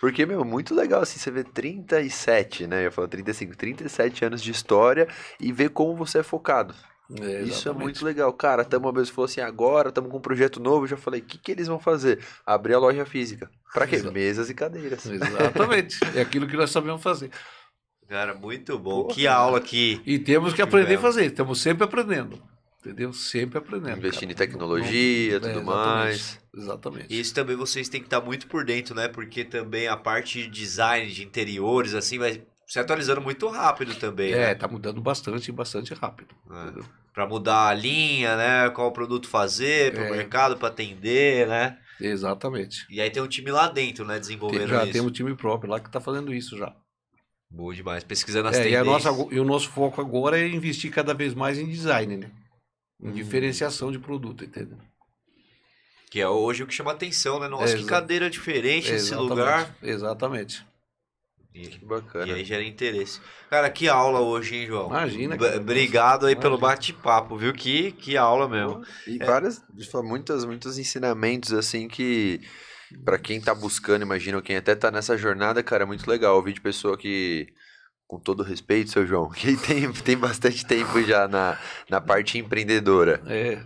Porque, meu, muito legal assim, você vê 37, né? Eu ia falar 35, 37 anos de história e ver como você é focado. É, Isso é muito legal. Cara, tamo uma vez falou assim, agora estamos com um projeto novo. Eu já falei, o que, que eles vão fazer? Abrir a loja física. Pra quê? Exato. Mesas e cadeiras. Exatamente. É aquilo que nós sabemos fazer. Cara, muito bom. Porra, que aula aqui. E temos que aprender a fazer. Estamos sempre aprendendo. Entendeu? Sempre aprendendo. Investindo cara. em tecnologia, Não- tudo é, exatamente. mais. Exatamente. E isso também vocês têm que estar muito por dentro, né? Porque também a parte de design, de interiores, assim, vai se atualizando muito rápido também, É, né? tá mudando bastante, bastante rápido. É. Pra mudar a linha, né? Qual produto fazer pro É. mercado, pra atender, né? Exatamente. E aí tem um time lá dentro, né? Tem- Desenvolvendo já isso. tem um time próprio lá que tá fazendo isso já. Boa demais. Pesquisando as É, e, a tendências. nossa, e o nosso foco agora é investir cada vez mais em design, né? Em Hum. diferenciação de produto, entendeu? Que é hoje o que chama atenção, né? Nossa, É, que cadeira diferente esse Exatamente, lugar. Exatamente. E, Que bacana. e aí gera interesse. Cara, que aula hoje, hein, João? Imagina. Obrigado aí pelo bate-papo, viu? Que, que aula mesmo. E várias, muitas, muitos ensinamentos assim que pra quem tá buscando, imagino quem até tá nessa jornada, cara, é muito legal ouvir de pessoa que com todo respeito, seu João, que tem, tem bastante tempo já na, na parte empreendedora. É.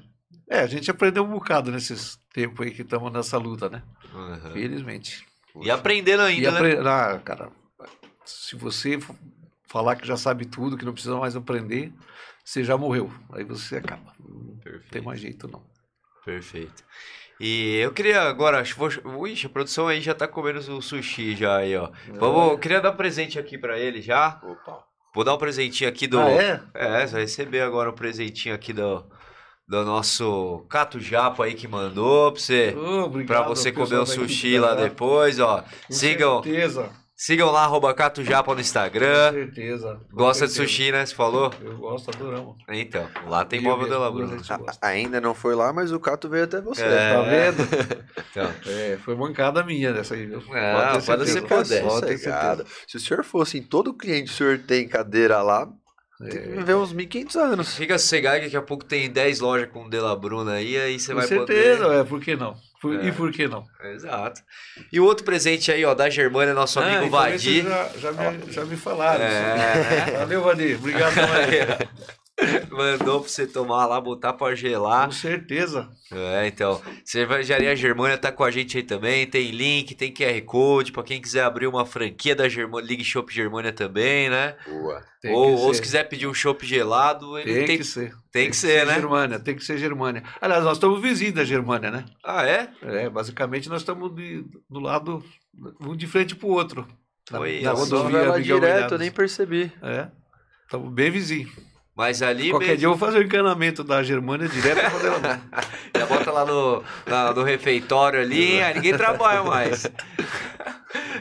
É, a gente aprendeu um bocado nesses tempos aí que estamos nessa luta, né? Uhum. Felizmente. E aprendendo E ainda, né? apre... ah, cara, se você falar que já sabe tudo, que não precisa mais aprender, você já morreu. Aí você acaba. Não tem Perfeito. mais jeito, não. Perfeito. E eu queria agora, ixi, a produção aí já tá comendo o sushi já aí, ó. Vamos, eu queria dar um presente aqui pra ele já. Opa. Vou dar um presentinho aqui do Ah, é? É, você vai receber agora um presentinho aqui do do nosso Cato Japa aí que mandou pra você. Ô, obrigado, Pra você comer o da sushi lá depois, ó. Com Sigam, certeza. Sigam lá, arroba Cato Japa no Com Instagram. certeza. com Gosta de certeza. sushi, né? Você falou? Eu gosto, adoramos. Então, lá tem móvel da. A- Ainda não foi lá, mas o Cato veio até você. É. Tá vendo? Então, É, foi mancada minha dessa aí. Ah, pode ser puder. Pode. Se o senhor fosse em todo cliente, o senhor tem cadeira lá, tem que É, viver uns 1.500 anos. fica sossegado que daqui a pouco tem 10 lojas com De La Bruna aí, aí você com vai certeza, poder... é, por que não? Por- É. E por que não? Exato. E o outro presente aí, ó, da Germânia, nosso Ah, amigo então Vadir. Já, já, me, já me falaram. É. Valeu, Vadir. Obrigado. Mandou pra você tomar lá, botar pra gelar. Com certeza. É, então, Cervejaria Germânia tá com a gente aí também, tem link, tem QR Code, pra quem quiser abrir uma franquia da Germânia, Ligue Shop Germânia também, né? Boa. Tem ou, que ou ser. se quiser pedir um chopp gelado, ele Tem, tem, que ser. tem que ser, né? Germânia, tem que ser Germânia. Aliás, nós estamos vizinhos da Germânia, né? Ah, é? É, basicamente nós estamos de- do lado, um de frente pro outro. Na, Oi, na eu Só rodovia Miguel direto, eu nem percebi. É, estamos bem vizinhos. Mas ali Qualquer mesmo, dia eu vou fazer o encanamento da Germânia direto pra Poderosa. já bota lá no, na- no refeitório ali, aí ninguém trabalha mais.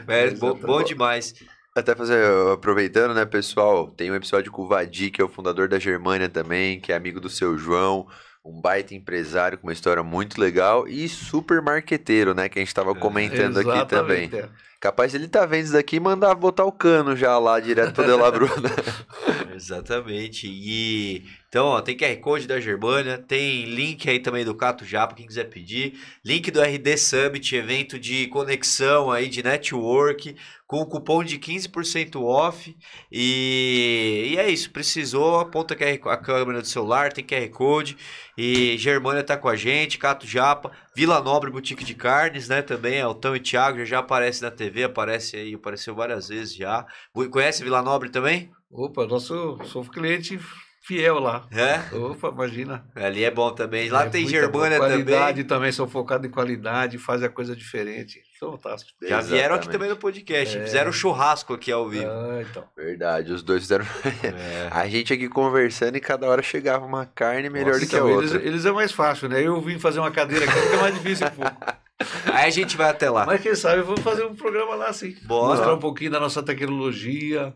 É, bom, bom demais. Até fazer, aproveitando, né, pessoal, tem um episódio com o Vadi, que é o fundador da Germânia também, que é amigo do seu João, um baita empresário com uma história muito legal e super marqueteiro, né, que a gente tava comentando aqui também. É. Capaz ele tá vendo isso daqui e mandar botar o cano já lá direto pro De La Bruna. Exatamente. E então, ó, tem QR Code da Germânia, tem link aí também do Cato Japa, quem quiser pedir. Link do RD Summit, evento de conexão aí, de network, com o cupom de 15% off. E, e é isso, precisou, aponta a câmera do celular, tem QR Code. E Germânia tá com a gente, Cato Japa, Vila Nobre Boutique de Carnes, né? Também, Altão e Thiago já, já aparece na TV, aparece aí, apareceu várias vezes já. Conhece Vila Nobre também? Opa, nosso, sou cliente fiel lá. É? Opa, imagina. Ali é bom também. Lá É tem Germânia qualidade também. também. sou focado em qualidade, faz a coisa diferente. Fantástico. Já vieram aqui Exatamente. também no podcast. É. Fizeram churrasco aqui ao vivo. Ah, então. Verdade, os dois fizeram. É. A gente aqui conversando e cada hora chegava uma carne melhor do que a Então, outra. eles, eles é mais fácil, né? Eu vim fazer uma cadeira aqui, fica mais difícil um pouco. Aí a gente vai até lá. Mas quem sabe, vamos fazer um programa lá assim. Bora. Mostrar um pouquinho da nossa tecnologia.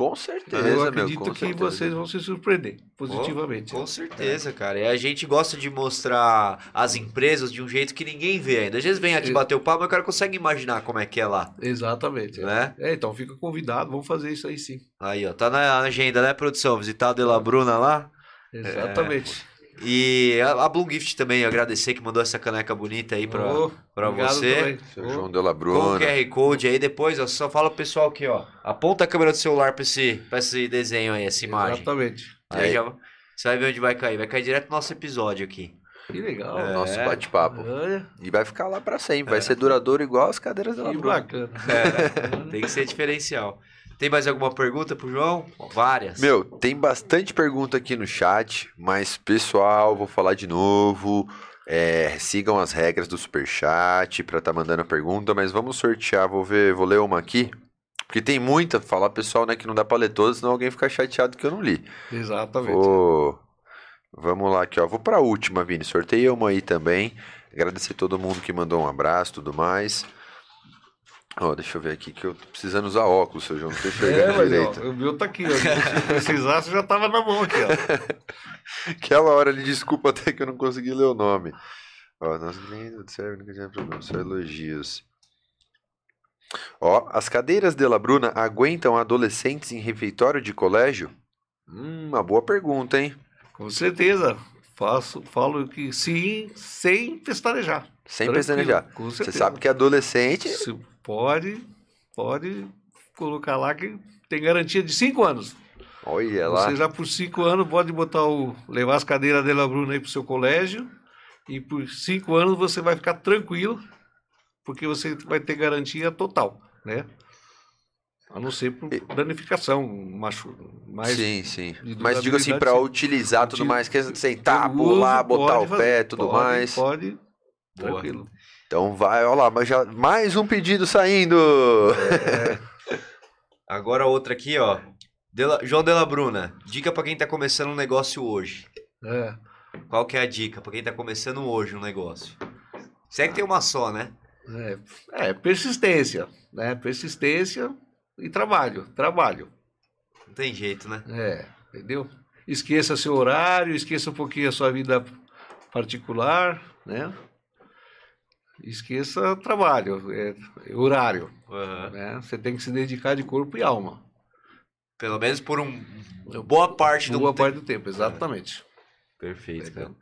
Com Eu certeza, meu. acredito Com que certeza. vocês vão se surpreender positivamente. Com certeza, cara. E a gente gosta de mostrar as empresas de um jeito que ninguém vê ainda. Às vezes vem aqui bater o papo, mas o cara consegue imaginar como é que é lá, Exatamente. é. né? É, então fica convidado, vamos fazer isso aí sim. Aí, ó, tá na agenda, né, produção? Visitar a De La Bruna lá. Exatamente. E a, a Blue Gift também, agradecer que mandou essa caneca bonita aí pra, Ô, pra você. Seu João Della Com o Bruna. QR Code aí depois, ó, só fala pro pessoal aqui, ó. Aponta a câmera do celular pra esse, pra esse desenho aí, essa imagem. Exatamente. Aí Aí. já, você vai ver onde vai cair. Vai cair direto no nosso episódio aqui. Que legal. É. Nosso bate-papo. Olha, E vai ficar lá pra sempre. Vai ser duradouro igual as cadeiras da que Bruna. bacana. Tem que ser diferencial. Tem mais alguma pergunta pro João? Várias. Meu, tem bastante pergunta aqui no chat, mas pessoal, vou falar de novo. é, sigam as regras do superchat pra tá mandando a pergunta, mas vamos sortear, vou ver, vou ler uma aqui. Porque tem muita, falar pessoal, né, que não dá pra ler todas, senão alguém fica chateado que eu não li. Exatamente. Vou... Vamos lá aqui, ó. Vou pra última, Vini. Sorteia uma aí também. Agradecer todo mundo que mandou um abraço e tudo mais. Ó, deixa eu ver aqui que eu tô precisando usar óculos, seu João. Não tô É, enxergando mas direito. ó, o meu tá aqui, ó. Se precisasse, já tava na mão aqui, ó. Aquela hora ali, desculpa até que eu não consegui ler o nome. Ó, nossa cliente serve nunca tinha problema, só elogios. Ó, as cadeiras de La Bruna aguentam adolescentes em refeitório de colégio? Hum, uma boa pergunta, hein? Com certeza. Faço, falo que sim, sem pestanejar. Sem pestanejar. Você sabe que adolescente Se pode, pode colocar lá que tem garantia de cinco anos. Olha lá. Você já por cinco anos pode botar o levar as cadeiras dela Bruna aí pro seu colégio e por cinco anos você vai ficar tranquilo porque você vai ter garantia total, né? A não ser por danificação, machu, mas sim, sim. Mas digo assim, sim. utilizar tudo mais, que sentar, pular, botar o fazer. pé, tudo Pode, mais. Pode, Boa. tranquilo. Então vai, ó lá, mas já mais um pedido saindo. Agora outra aqui, ó. Dela- João Della Bruna, dica pra quem tá começando um negócio hoje. É. Qual que é a dica pra quem tá começando hoje um negócio? Se é que tem uma só, né? É, é, persistência, né? Persistência e trabalho, trabalho. Não tem jeito, né? É, entendeu? Esqueça seu horário, esqueça um pouquinho a sua vida particular, né? Esqueça trabalho, é, horário, Aham. né? Você tem que se dedicar de corpo e alma. Pelo menos por um boa parte do Boa tempo. parte do tempo, exatamente. Perfeito, cara.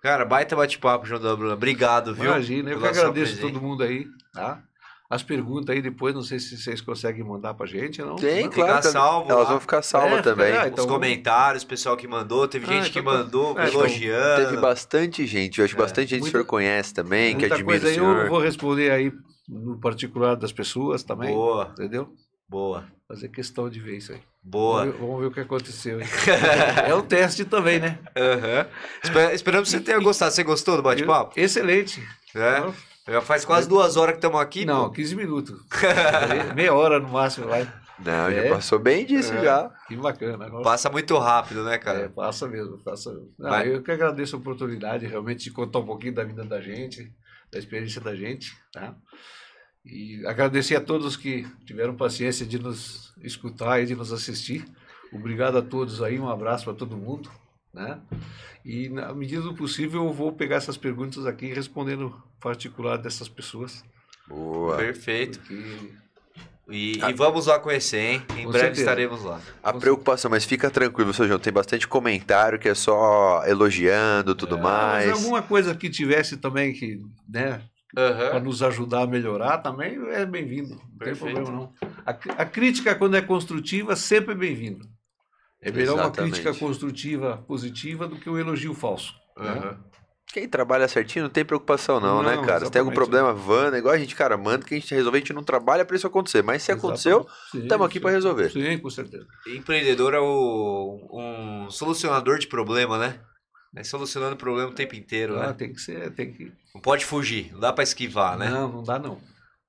Cara, baita bate-papo, João Bruna. Obrigado, viu? Imagina, eu que agradeço todo mundo aí, tá? As perguntas aí depois, não sei se vocês conseguem mandar pra gente, não? Tem, Não? claro. Fica salvo Elas lá. vão ficar salvas É, também. é, Os então- comentários, pessoal que mandou. Teve Ah, gente que então tá. mandou, É, então, elogiando. Teve bastante gente, eu acho que bastante gente que o senhor muita- conhece também, que Muita admira coisa o aí eu senhor. vou responder aí no particular das pessoas também, Boa, entendeu? boa, Fazer questão de ver isso aí. boa. Vamos ver, vamos ver o que aconteceu. aí. é um teste também, né? Aham. Espe- Esperamos que você tenha gostado. Você gostou do bate-papo? Excelente. É? Já faz quase duas horas que estamos aqui. Não, pô. 15 minutos. Me- Meia hora no máximo vai. Não, É. já passou bem disso É. já. Que bacana. Agora- Passa muito rápido, né, É, cara? passa mesmo, passa mesmo. Não, Vai. eu que agradeço a oportunidade realmente de contar um pouquinho da vida da gente, da experiência da gente, tá? E agradecer a todos que tiveram paciência de nos escutar e de nos assistir. Obrigado a todos aí, um abraço para todo mundo, né? E na medida do possível eu vou pegar essas perguntas aqui responder no particular dessas pessoas. Boa. Perfeito. Porque E, e vamos lá conhecer, hein? Em Com breve certeza. estaremos lá. A preocupação, mas fica tranquilo, seu João. Tem bastante comentário que é só elogiando tudo É, mais. Mas alguma coisa que tivesse também que, né, para Aham. nos ajudar a melhorar também é bem-vindo. Não tem Perfeito. problema não. A, a crítica, quando é construtiva, sempre é bem-vindo. É melhor uma Exatamente. crítica construtiva positiva do que um elogio falso. né? Aham. Quem trabalha certinho não tem preocupação, não, né, Não, cara? Se tem algum problema, vanda, igual a gente, cara, manda que a gente resolve, a gente não trabalha pra isso acontecer. Mas se aconteceu, estamos aqui pra resolver. Sim, com certeza. Empreendedor é o, um solucionador de problema, né? É solucionando problema o tempo inteiro, Ah, né? tem que ser, tem que. Não pode fugir, não dá pra esquivar, né? Não, não dá não.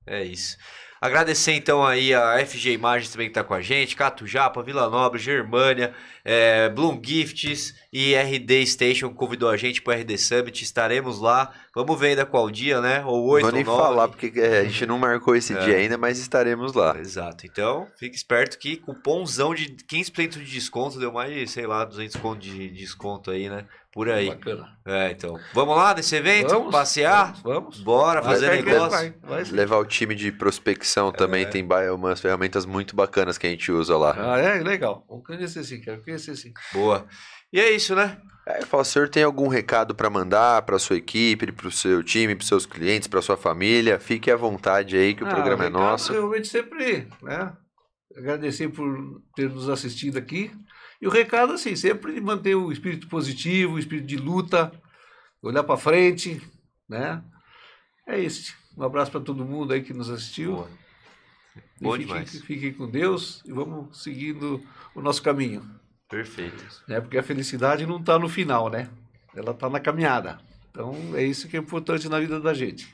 É isso. Agradecer então aí a FG Imagens também que tá com a gente, Cato Japa, Vila Nobre, Germânia, é, Bloom Gifts e RD Station convidou a gente pro RD Summit, estaremos lá. Vamos ver ainda qual dia, né? Ou 8 Vou nem ou 9. falar, porque é, a gente não marcou esse É. dia ainda, mas estaremos lá. Exato. Então, fique esperto que cupomzão de 15% de desconto deu mais de, sei lá, 200 conto de desconto aí, né? Por aí. Bacana. É, então. Vamos lá nesse evento? Vamos, Passear? Vamos. vamos. Bora Vai, fazer vai, negócio? Vai, vai. Levar o time de prospecção também, tem ba- umas ferramentas muito bacanas que a gente usa lá. Ah, é? Legal. Vamos conhecer sim, quero conhecer sim. Boa. E é isso, né? É, fala, o senhor tem algum recado para mandar para sua equipe, para o seu time, para seus clientes, para sua família? Fique à vontade aí que o Ah, programa é recado, nosso. Realmente sempre, né? Agradecer por ter nos assistido aqui. E o recado, assim, sempre de manter o espírito positivo, o espírito de luta, olhar para frente, né? É isso. Um abraço para todo mundo aí que nos assistiu. Boa. Bom fiquem, demais. fiquem com Deus e vamos seguindo o nosso caminho. Perfeito. Né? Porque a felicidade não está no final, né? Ela está na caminhada. Então é isso que é importante na vida da gente.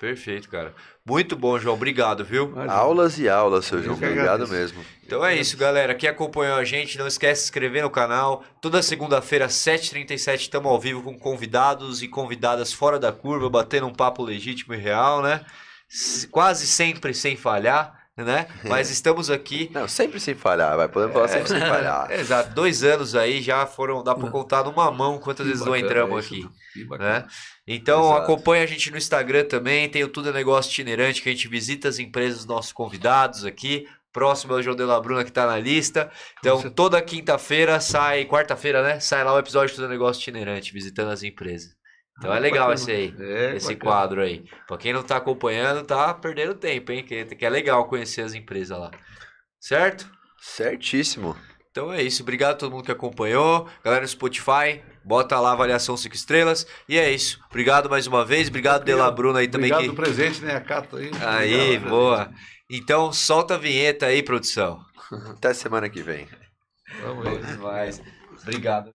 Perfeito, cara. Muito bom, João. Obrigado, viu? Imagina. Aulas e aulas, seu Eu João. Obrigado mesmo. Então é isso, galera. Quem acompanhou a gente, não esquece de se inscrever no canal. Toda segunda-feira, 7h37, estamos ao vivo com convidados e convidadas fora da curva, batendo um papo legítimo e real, né? Quase sempre sem falhar, né? Mas estamos aqui. Não, sempre sem falhar, vai. Podemos falar sempre sem falhar. É, exato, dois anos aí já foram, dá pra contar numa mão quantas vezes não Bacana, entramos é isso. aqui. Que né? Então Exato. acompanha a gente no Instagram também, tem o Tudo é Negócio Itinerante, que a gente visita as empresas dos nossos convidados aqui. Próximo é o João de La Bruna que tá na lista. Então, toda quinta-feira sai, quarta-feira, né? Sai lá o episódio Tudo é Negócio Itinerante, visitando as empresas. Então é Ah, legal bacana. esse aí. É, esse bacana. quadro aí. Pra quem não tá acompanhando, tá perdendo tempo, hein? Que, que é legal conhecer as empresas lá. Certo? Certíssimo. Então é isso. Obrigado a todo mundo que acompanhou. Galera do Spotify, bota lá a avaliação 5 estrelas. E é isso. Obrigado mais uma vez. Obrigado, De La Bruna aí também. Obrigado Que... do presente, né? A Cato aí. Aí, Obrigado. boa. Então solta a vinheta aí, produção. Até semana que vem. Vamos ver. demais. Obrigado.